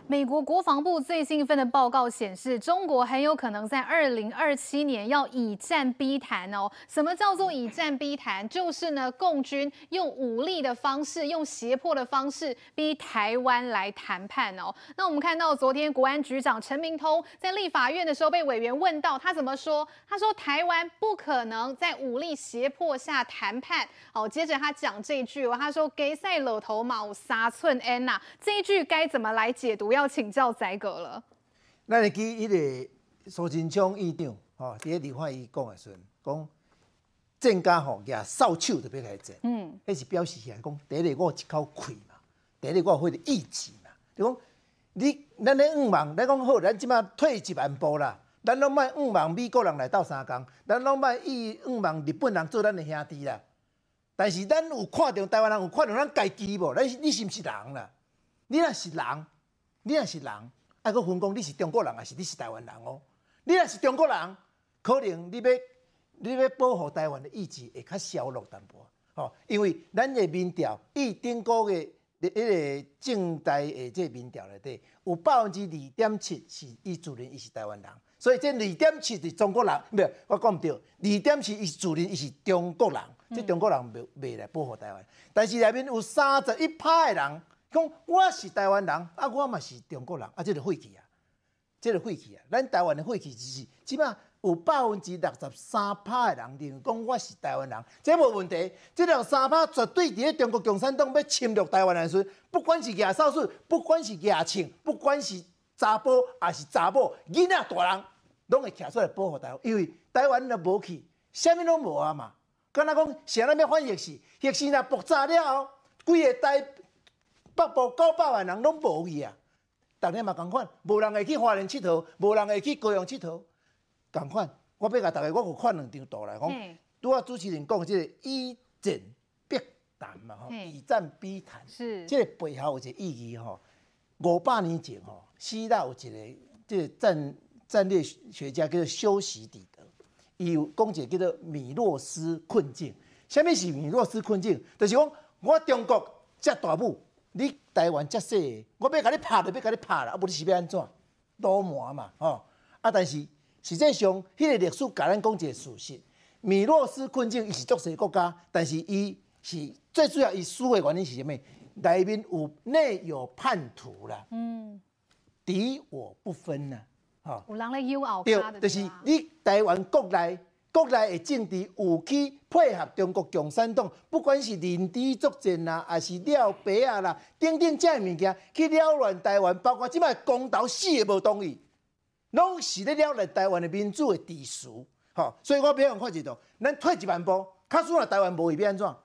美国国防部最新一份的报告显示，中国很有可能在二零二七年要以战逼谈哦。什么叫做以战逼谈？就是呢，共军用武力的方式，用胁迫的方式逼台湾来谈判哦。那我们看到昨天国安局长陈明通在立法院的时候被委员问到，他怎么说？他说台湾不可能在武力胁迫下谈判。好，接着他讲这一句，他说给赛老头毛，三寸 N 呐，这一句该怎么来解读？要请教宰哥了。咱会记迄个苏贞昌院长吼，伫个立法伊讲的时阵，讲战甲吼举扫帚就要来战。嗯，迄是表示起来讲，第一个我有一口气嘛，第一个我有迄个意志嘛。就讲你咱咧五万，咱讲好，咱即马退一万步啦。咱拢卖五万美国人来斗相共，咱拢卖以五万日本人做咱的兄弟啦。但是咱有看到台湾人有看到咱家己无？咱你是毋是人啦？你若是人。你若是人，爱佫分讲你是中国人，还是你是台湾人哦？你若是中国人，可能你要你要保护台湾的意志会较削弱淡薄，吼，因为咱的民调，伊顶个月的迄个政台的这民调内底，有百分之二点七是伊自认伊是台湾人，所以这二点七是中国人，唔系我讲毋对，二点七伊自认伊是中国人，即、嗯、中国人未未来保护台湾，但是内面有三十一派的人。讲我是台湾人，啊，我嘛是中国人，啊，这个废气啊，这个废气啊，咱台湾的废气就是，起码有百分之六十三趴的人认为讲我是台湾人，这无问题。这两三趴绝对伫咧中国共产党要侵略台湾的时阵，不管是亚少数，不管是亚青，不管是查甫还是查某，囡仔大人，拢会站出来保护台湾，因为台湾若无去，啥物拢无啊嘛。敢若讲，谁人要反逆时，逆时若爆炸了后，规个台。北部九百万人拢无去啊！逐日嘛共款，无人会去花莲佚佗，无人会去高雄佚佗，共款。我要甲逐个，我有看两张图来讲，拄啊主持人讲即个以战必谈嘛吼，以战必谈，是即个背后有一个意义吼。五百年前吼，希腊有一个即个战战略学家叫做修昔底德，伊有讲一个叫做米洛斯困境。啥物是米洛斯困境？就是讲我中国遮大武。你台湾遮细，我要甲你拍就要甲你拍啦，啊，无你是要安怎？罗马嘛，吼！啊，但是实际上，迄个历史甲咱讲一个事实：米洛斯困境，伊是足细国家，但是伊是最主要伊输的原因是啥物？内面有内有叛徒啦，嗯，敌我不分呐，吼！有人咧友好，对，就是你台湾国内。国内的政治有去配合中国共产党，不管是认知作战啦，还是了白啊啦，等等这样物件去扰乱台湾，包括即摆公投死也无同意，拢是咧扰乱台湾的民主的秩序。吼，所以我比较看一道，咱退一万步，假使若台湾无会变安怎？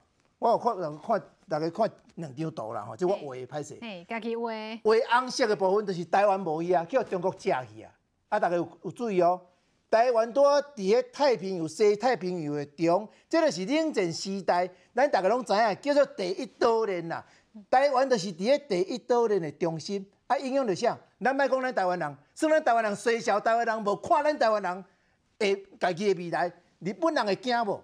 我有看人看大家看两张图啦，吼，即我画的歹势。哎，家己画。画红色的部分就是台湾无去啊，叫中国食去啊。啊，大家有有注意哦。台湾多伫个太平洋、西太平洋的中，这个是冷战时代，咱大家拢知影，叫做第一岛链啦。台湾就是伫个第一岛链的中心，啊，影响着啥？咱莫讲咱台湾人，算咱台湾人衰小，台湾人无看咱台湾人诶家己的未来，日本人会惊无？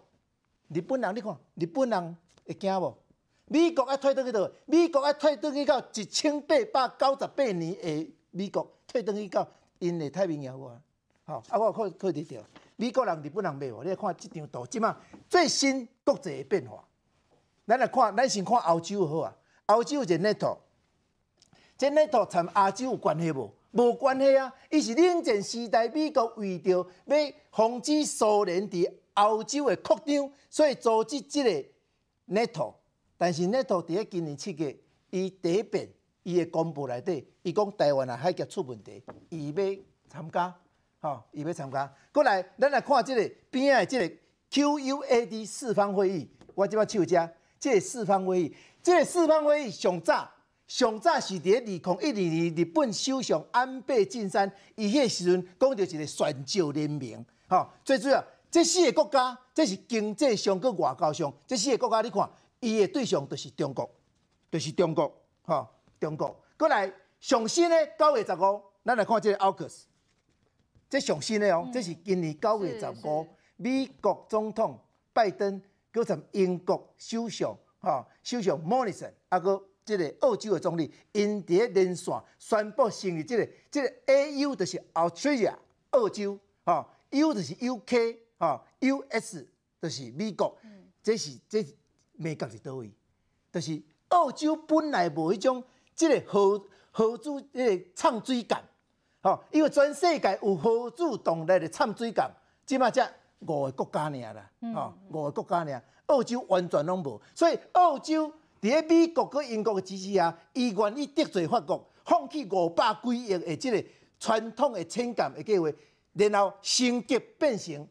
日本人你看，日本人会惊无？美国要退倒去倒？美国要退倒去到一千八百九十八年诶，美国退倒去到因的太平洋啊。好，啊，我看看得到，美国人、日本人买无，你来看这张图，即嘛最新国际的变化。咱来看，咱先看欧洲好啊。欧洲是 NATO，这 NATO 参亚洲有关系无？无关系啊。伊是冷战时代，美国为着要防止苏联伫欧洲的扩张，所以组织这个 NATO。但是 NATO 伫咧今年七月，伊第一遍伊的公布内底，伊讲台湾啊海峡出问题，伊要参加。哦，伊要参加。过来，咱来看这个边仔的这个 QUAD 四方会议。我即摆手遮，这个四方会议，这个四方会议上早，上早是伫二零一二年日本首相安倍晋三伊迄个时阵讲着一个选召联盟。吼，最主要，这四个国家，这是经济上跟外交上，这四个国家你看，伊的对象就是中国，就是中国，哈、中国。过来上新的九月十五，咱来看这个 AUKUS，这上新的哦，嗯、这是今年九月十五，美国总统拜登，搁从英国首相，哈、哦，首相莫里森，啊搁这个澳洲的总理，因伫咧连线宣布成立这个，这个 AU 就是 Australia，澳洲，哈、哦、U 就是 UK。啊，U.S. 就是美国，嗯、这是这是美国是倒位，就是澳洲本来无迄种即个合合资迄个唱水舰，吼，因为全世界有核子动力的掺水舰，即嘛才五个国家尔啦，吼、嗯，五个国家尔，澳洲完全拢无，所以澳洲伫咧美国佮英国的支持下，伊愿意得罪法国，放弃五百几亿的即个传统的潜舰的计划，然后升级变成。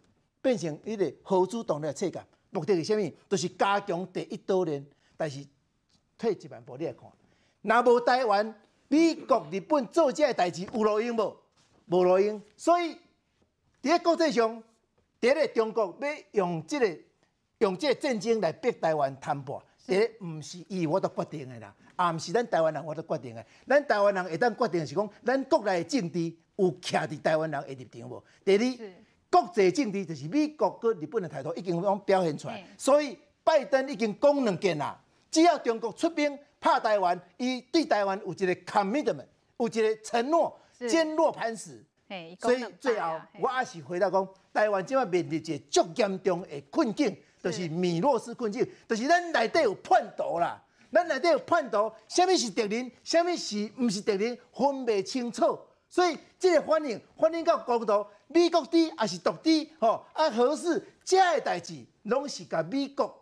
变成一个核主动力的策略，目的是啥物？就是加强第一岛链。但是退一万步你来看，若无台湾、美国、日本做这个代志有路用无？无路用。所以伫个国际上，第一个中国要用这个用这个战争来逼台湾谈判，第一毋是伊我都决定的啦，也毋是咱台湾人我都决定的。咱台湾人会当决定是讲，咱国内的政治有徛伫台湾人的立场无？第二。国际政治就是美国跟日本的态度已经拢表现出来，所以拜登已经讲两件啦。只要中国出兵拍台湾，伊对台湾有一个 commitment，有一个承诺，坚若磐石。所以最后我还是回答讲，台湾今晚面临一个足严重的困境，就是米洛斯困境，就是咱内底有叛徒啦，咱内底有叛徒，什么是敌人，什么是毋是敌人，分袂清楚。所以即个反应反应到高度，美国猪也是独猪，吼啊，核四这个代志，拢是甲美国、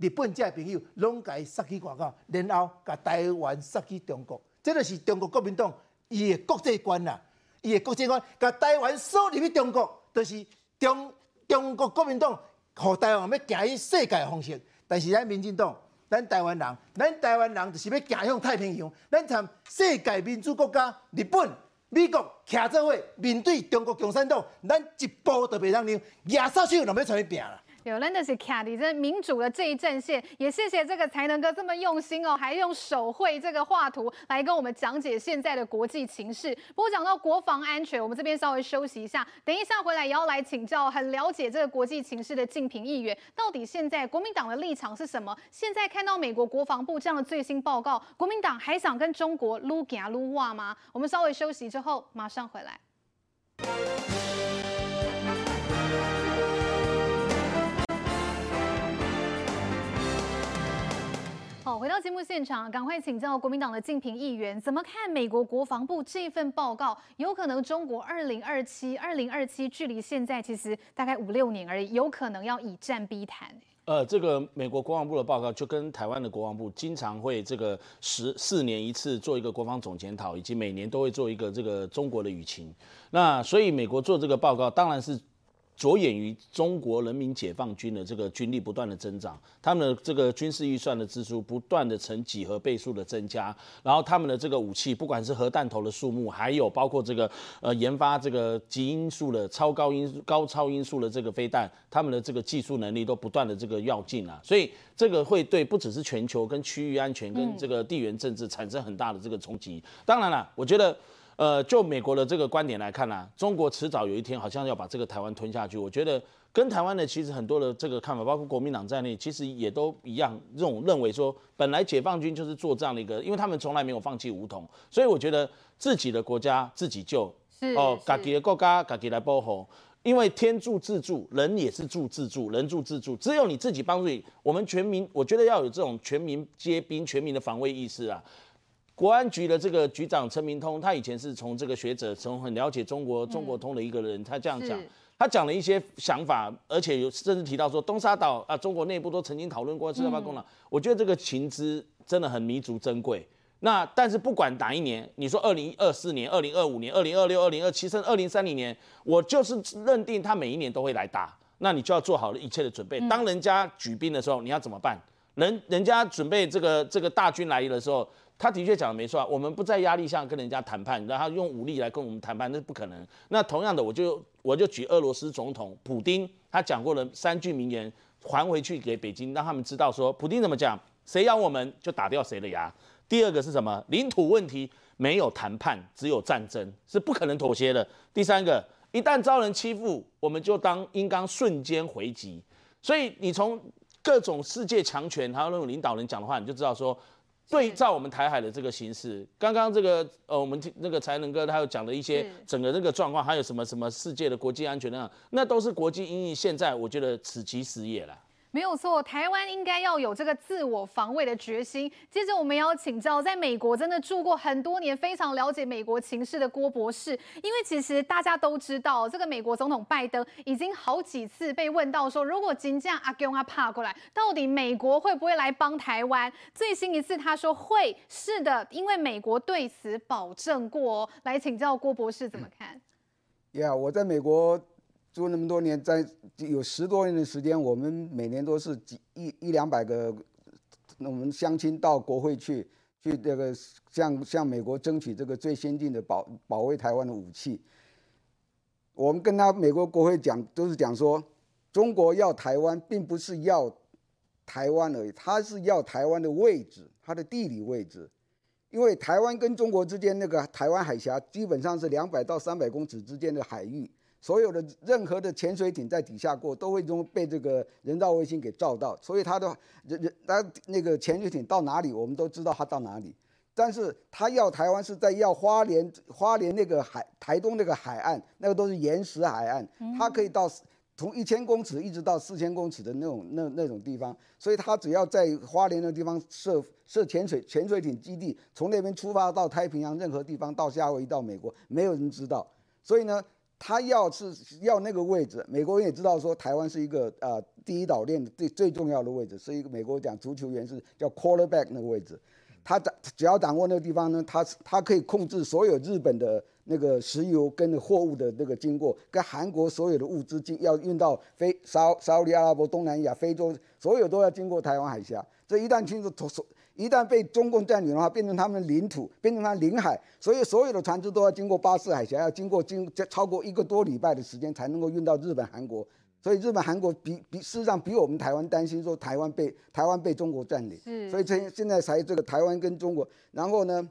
日本这朋友，拢甲伊杀去外口，然后甲台湾杀去中国，这就是中国国民党伊的国际观啦，伊的国际观，甲台湾锁入去中国，就是中中国国民党，互台湾要行去世界的方式，但是咱民进党，咱台湾人，咱台湾人就是要行向太平洋，咱参世界民主国家日本。美国徛做伙面对中国共产党，咱一步都袂当让，亚杀手都要出去拼啦。有，真的是卡迪这民主的这一阵线，也谢谢这个才能哥这么用心哦，还用手绘这个画图来跟我们讲解现在的国际情势。不过讲到国防安全，我们这边稍微休息一下，等一下回来也要来请教很了解这个国际情势的竞评议员，到底现在国民党的立场是什么？现在看到美国国防部这样的最新报告，国民党还想跟中国撸行撸哇吗？我们稍微休息之后马上回来。好，回到节目现场，赶快请教国民党的敬平议员，怎么看美国国防部这份报告？有可能中国二零二七、二零二七距离现在其实大概五六年而已，有可能要以战逼谈。呃，这个美国国防部的报告就跟台湾的国防部经常会这个十四年一次做一个国防总检讨，以及每年都会做一个这个中国的舆情。那所以美国做这个报告，当然是。着眼于中国人民解放军的这个军力不断的增长，他们的这个军事预算的支出不断的呈几何倍数的增加，然后他们的这个武器，不管是核弹头的数目，还有包括这个呃研发这个极音速的超高音高超音速的这个飞弹，他们的这个技术能力都不断的这个要进啊，所以这个会对不只是全球跟区域安全跟这个地缘政治产生很大的这个冲击。当然了，我觉得。呃，就美国的这个观点来看呢、啊，中国迟早有一天好像要把这个台湾吞下去。我觉得跟台湾的其实很多的这个看法，包括国民党在内，其实也都一样，这种认为说，本来解放军就是做这样的一个，因为他们从来没有放弃武统，所以我觉得自己的国家自己救，哦，自己的国家自己来保护，因为天助自助，人也是助自助，人助自助，只有你自己帮助你，我们全民，我觉得要有这种全民皆兵、全民的防卫意识啊。国安局的这个局长陈明通，他以前是从这个学者，从很了解中国中国通的一个人，他这样讲，他讲了一些想法，而且有甚至提到说东沙岛啊，中国内部都曾经讨论过四八功能。我觉得这个情资真的很弥足珍贵。那但是不管哪一年，你说二零二四年、二零二五年、二零二六、二零二七，甚至二零三零年，我就是认定他每一年都会来打，那你就要做好了一切的准备。当人家举兵的时候，你要怎么办？人人家准备这个这个大军来临的时候。他的确讲的没错啊，我们不在压力下跟人家谈判，然后用武力来跟我们谈判，那是不可能。那同样的，我就我就举俄罗斯总统普丁他讲过了三句名言，还回去给北京，让他们知道说，普丁怎么讲，谁咬我们就打掉谁的牙。第二个是什么？领土问题没有谈判，只有战争，是不可能妥协的。第三个，一旦遭人欺负，我们就当应当瞬间回击。所以你从各种世界强权还有那种领导人讲的话，你就知道说，对照我们台海的这个形势，刚刚这个呃，我们那个才能哥他有讲的一些整个这个状况，还有什么什么世界的国际安全那那都是国际因应现在我觉得此其时也了。没有错，台湾应该要有这个自我防卫的决心。接着，我们要请教在美国真的住过很多年、非常了解美国情势的郭博士，因为其实大家都知道，这个美国总统拜登已经好几次被问到说，如果金将阿公阿怕过来，到底美国会不会来帮台湾？最新一次他说会，是的，因为美国对此保证过。来请教郭博士怎么看？呀，yeah, 我在美国。住那么多年，在有十多年的时间，我们每年都是几一一两百个，我们乡亲到国会去，去这个向向美国争取这个最先进的保保卫台湾的武器。我们跟他美国国会讲，都是讲说，中国要台湾，并不是要台湾而已，他是要台湾的位置，它的地理位置，因为台湾跟中国之间那个台湾海峡，基本上是两百到三百公尺之间的海域。所有的任何的潜水艇在底下过，都会中被这个人造卫星给照到，所以他的人人他那个潜水艇到哪里，我们都知道他到哪里。但是他要台湾是在要花莲花莲那个海台东那个海岸，那个都是岩石海岸，它可以到从一千公尺一直到四千公尺的那种那那种地方，所以他只要在花莲的地方设设潜水潜水艇基地，从那边出发到太平洋任何地方到夏威夷到美国，没有人知道，所以呢。他要是要那个位置，美国人也知道说台湾是一个呃第一岛链最最重要的位置，是一个美国讲足球员是叫 quarterback 那个位置，他掌只要掌握那个地方呢，他他可以控制所有日本的那个石油跟货物的那个经过，跟韩国所有的物资经要运到非沙沙利阿拉伯、东南亚、非洲，所有都要经过台湾海峡，这一旦清楚脱手。一旦被中共占领的话，变成他们的领土，变成他领海，所以所有的船只都要经过巴士海峡，要经过经超过一个多礼拜的时间才能够运到日本、韩国。所以日本、韩国比比事实上比我们台湾担心说台湾被台湾被中国占领，是所以现现在才这个台湾跟中国，然后呢，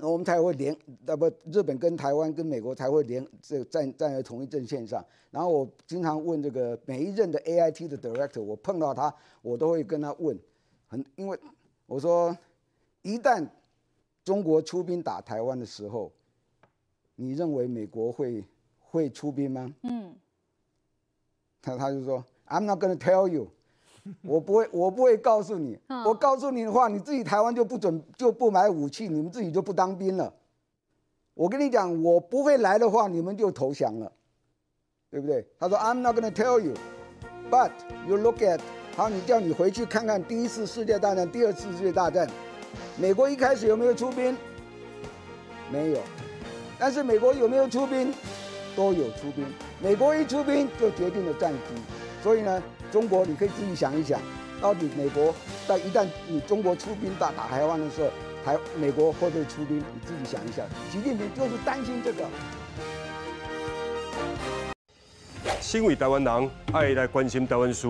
我们才会连那不日本跟台湾跟美国才会连这个站站在同一阵线上。然后我经常问这个每一任的 AIT 的 director，我碰到他，我都会跟他问，很因为。我说，一旦中国出兵打台湾的时候，你认为美国会会出兵吗？嗯，他他就说，I'm not gonna tell you，我不会我不会告诉你，我告诉你的话，你自己台湾就不准就不买武器，你们自己就不当兵了。我跟你讲，我不会来的话，你们就投降了，对不对？他说，I'm not gonna tell you，but you look at。好，你叫你回去看看第一次世界大战、第二次世界大战，美国一开始有没有出兵？没有，但是美国有没有出兵？都有出兵。美国一出兵就决定了战局。所以呢，中国你可以自己想一想，到底美国在一旦你中国出兵打打台湾的时候，台美国会不会出兵？你自己想一想。习近平就是担心这个。身为台湾人，爱来关心台湾事。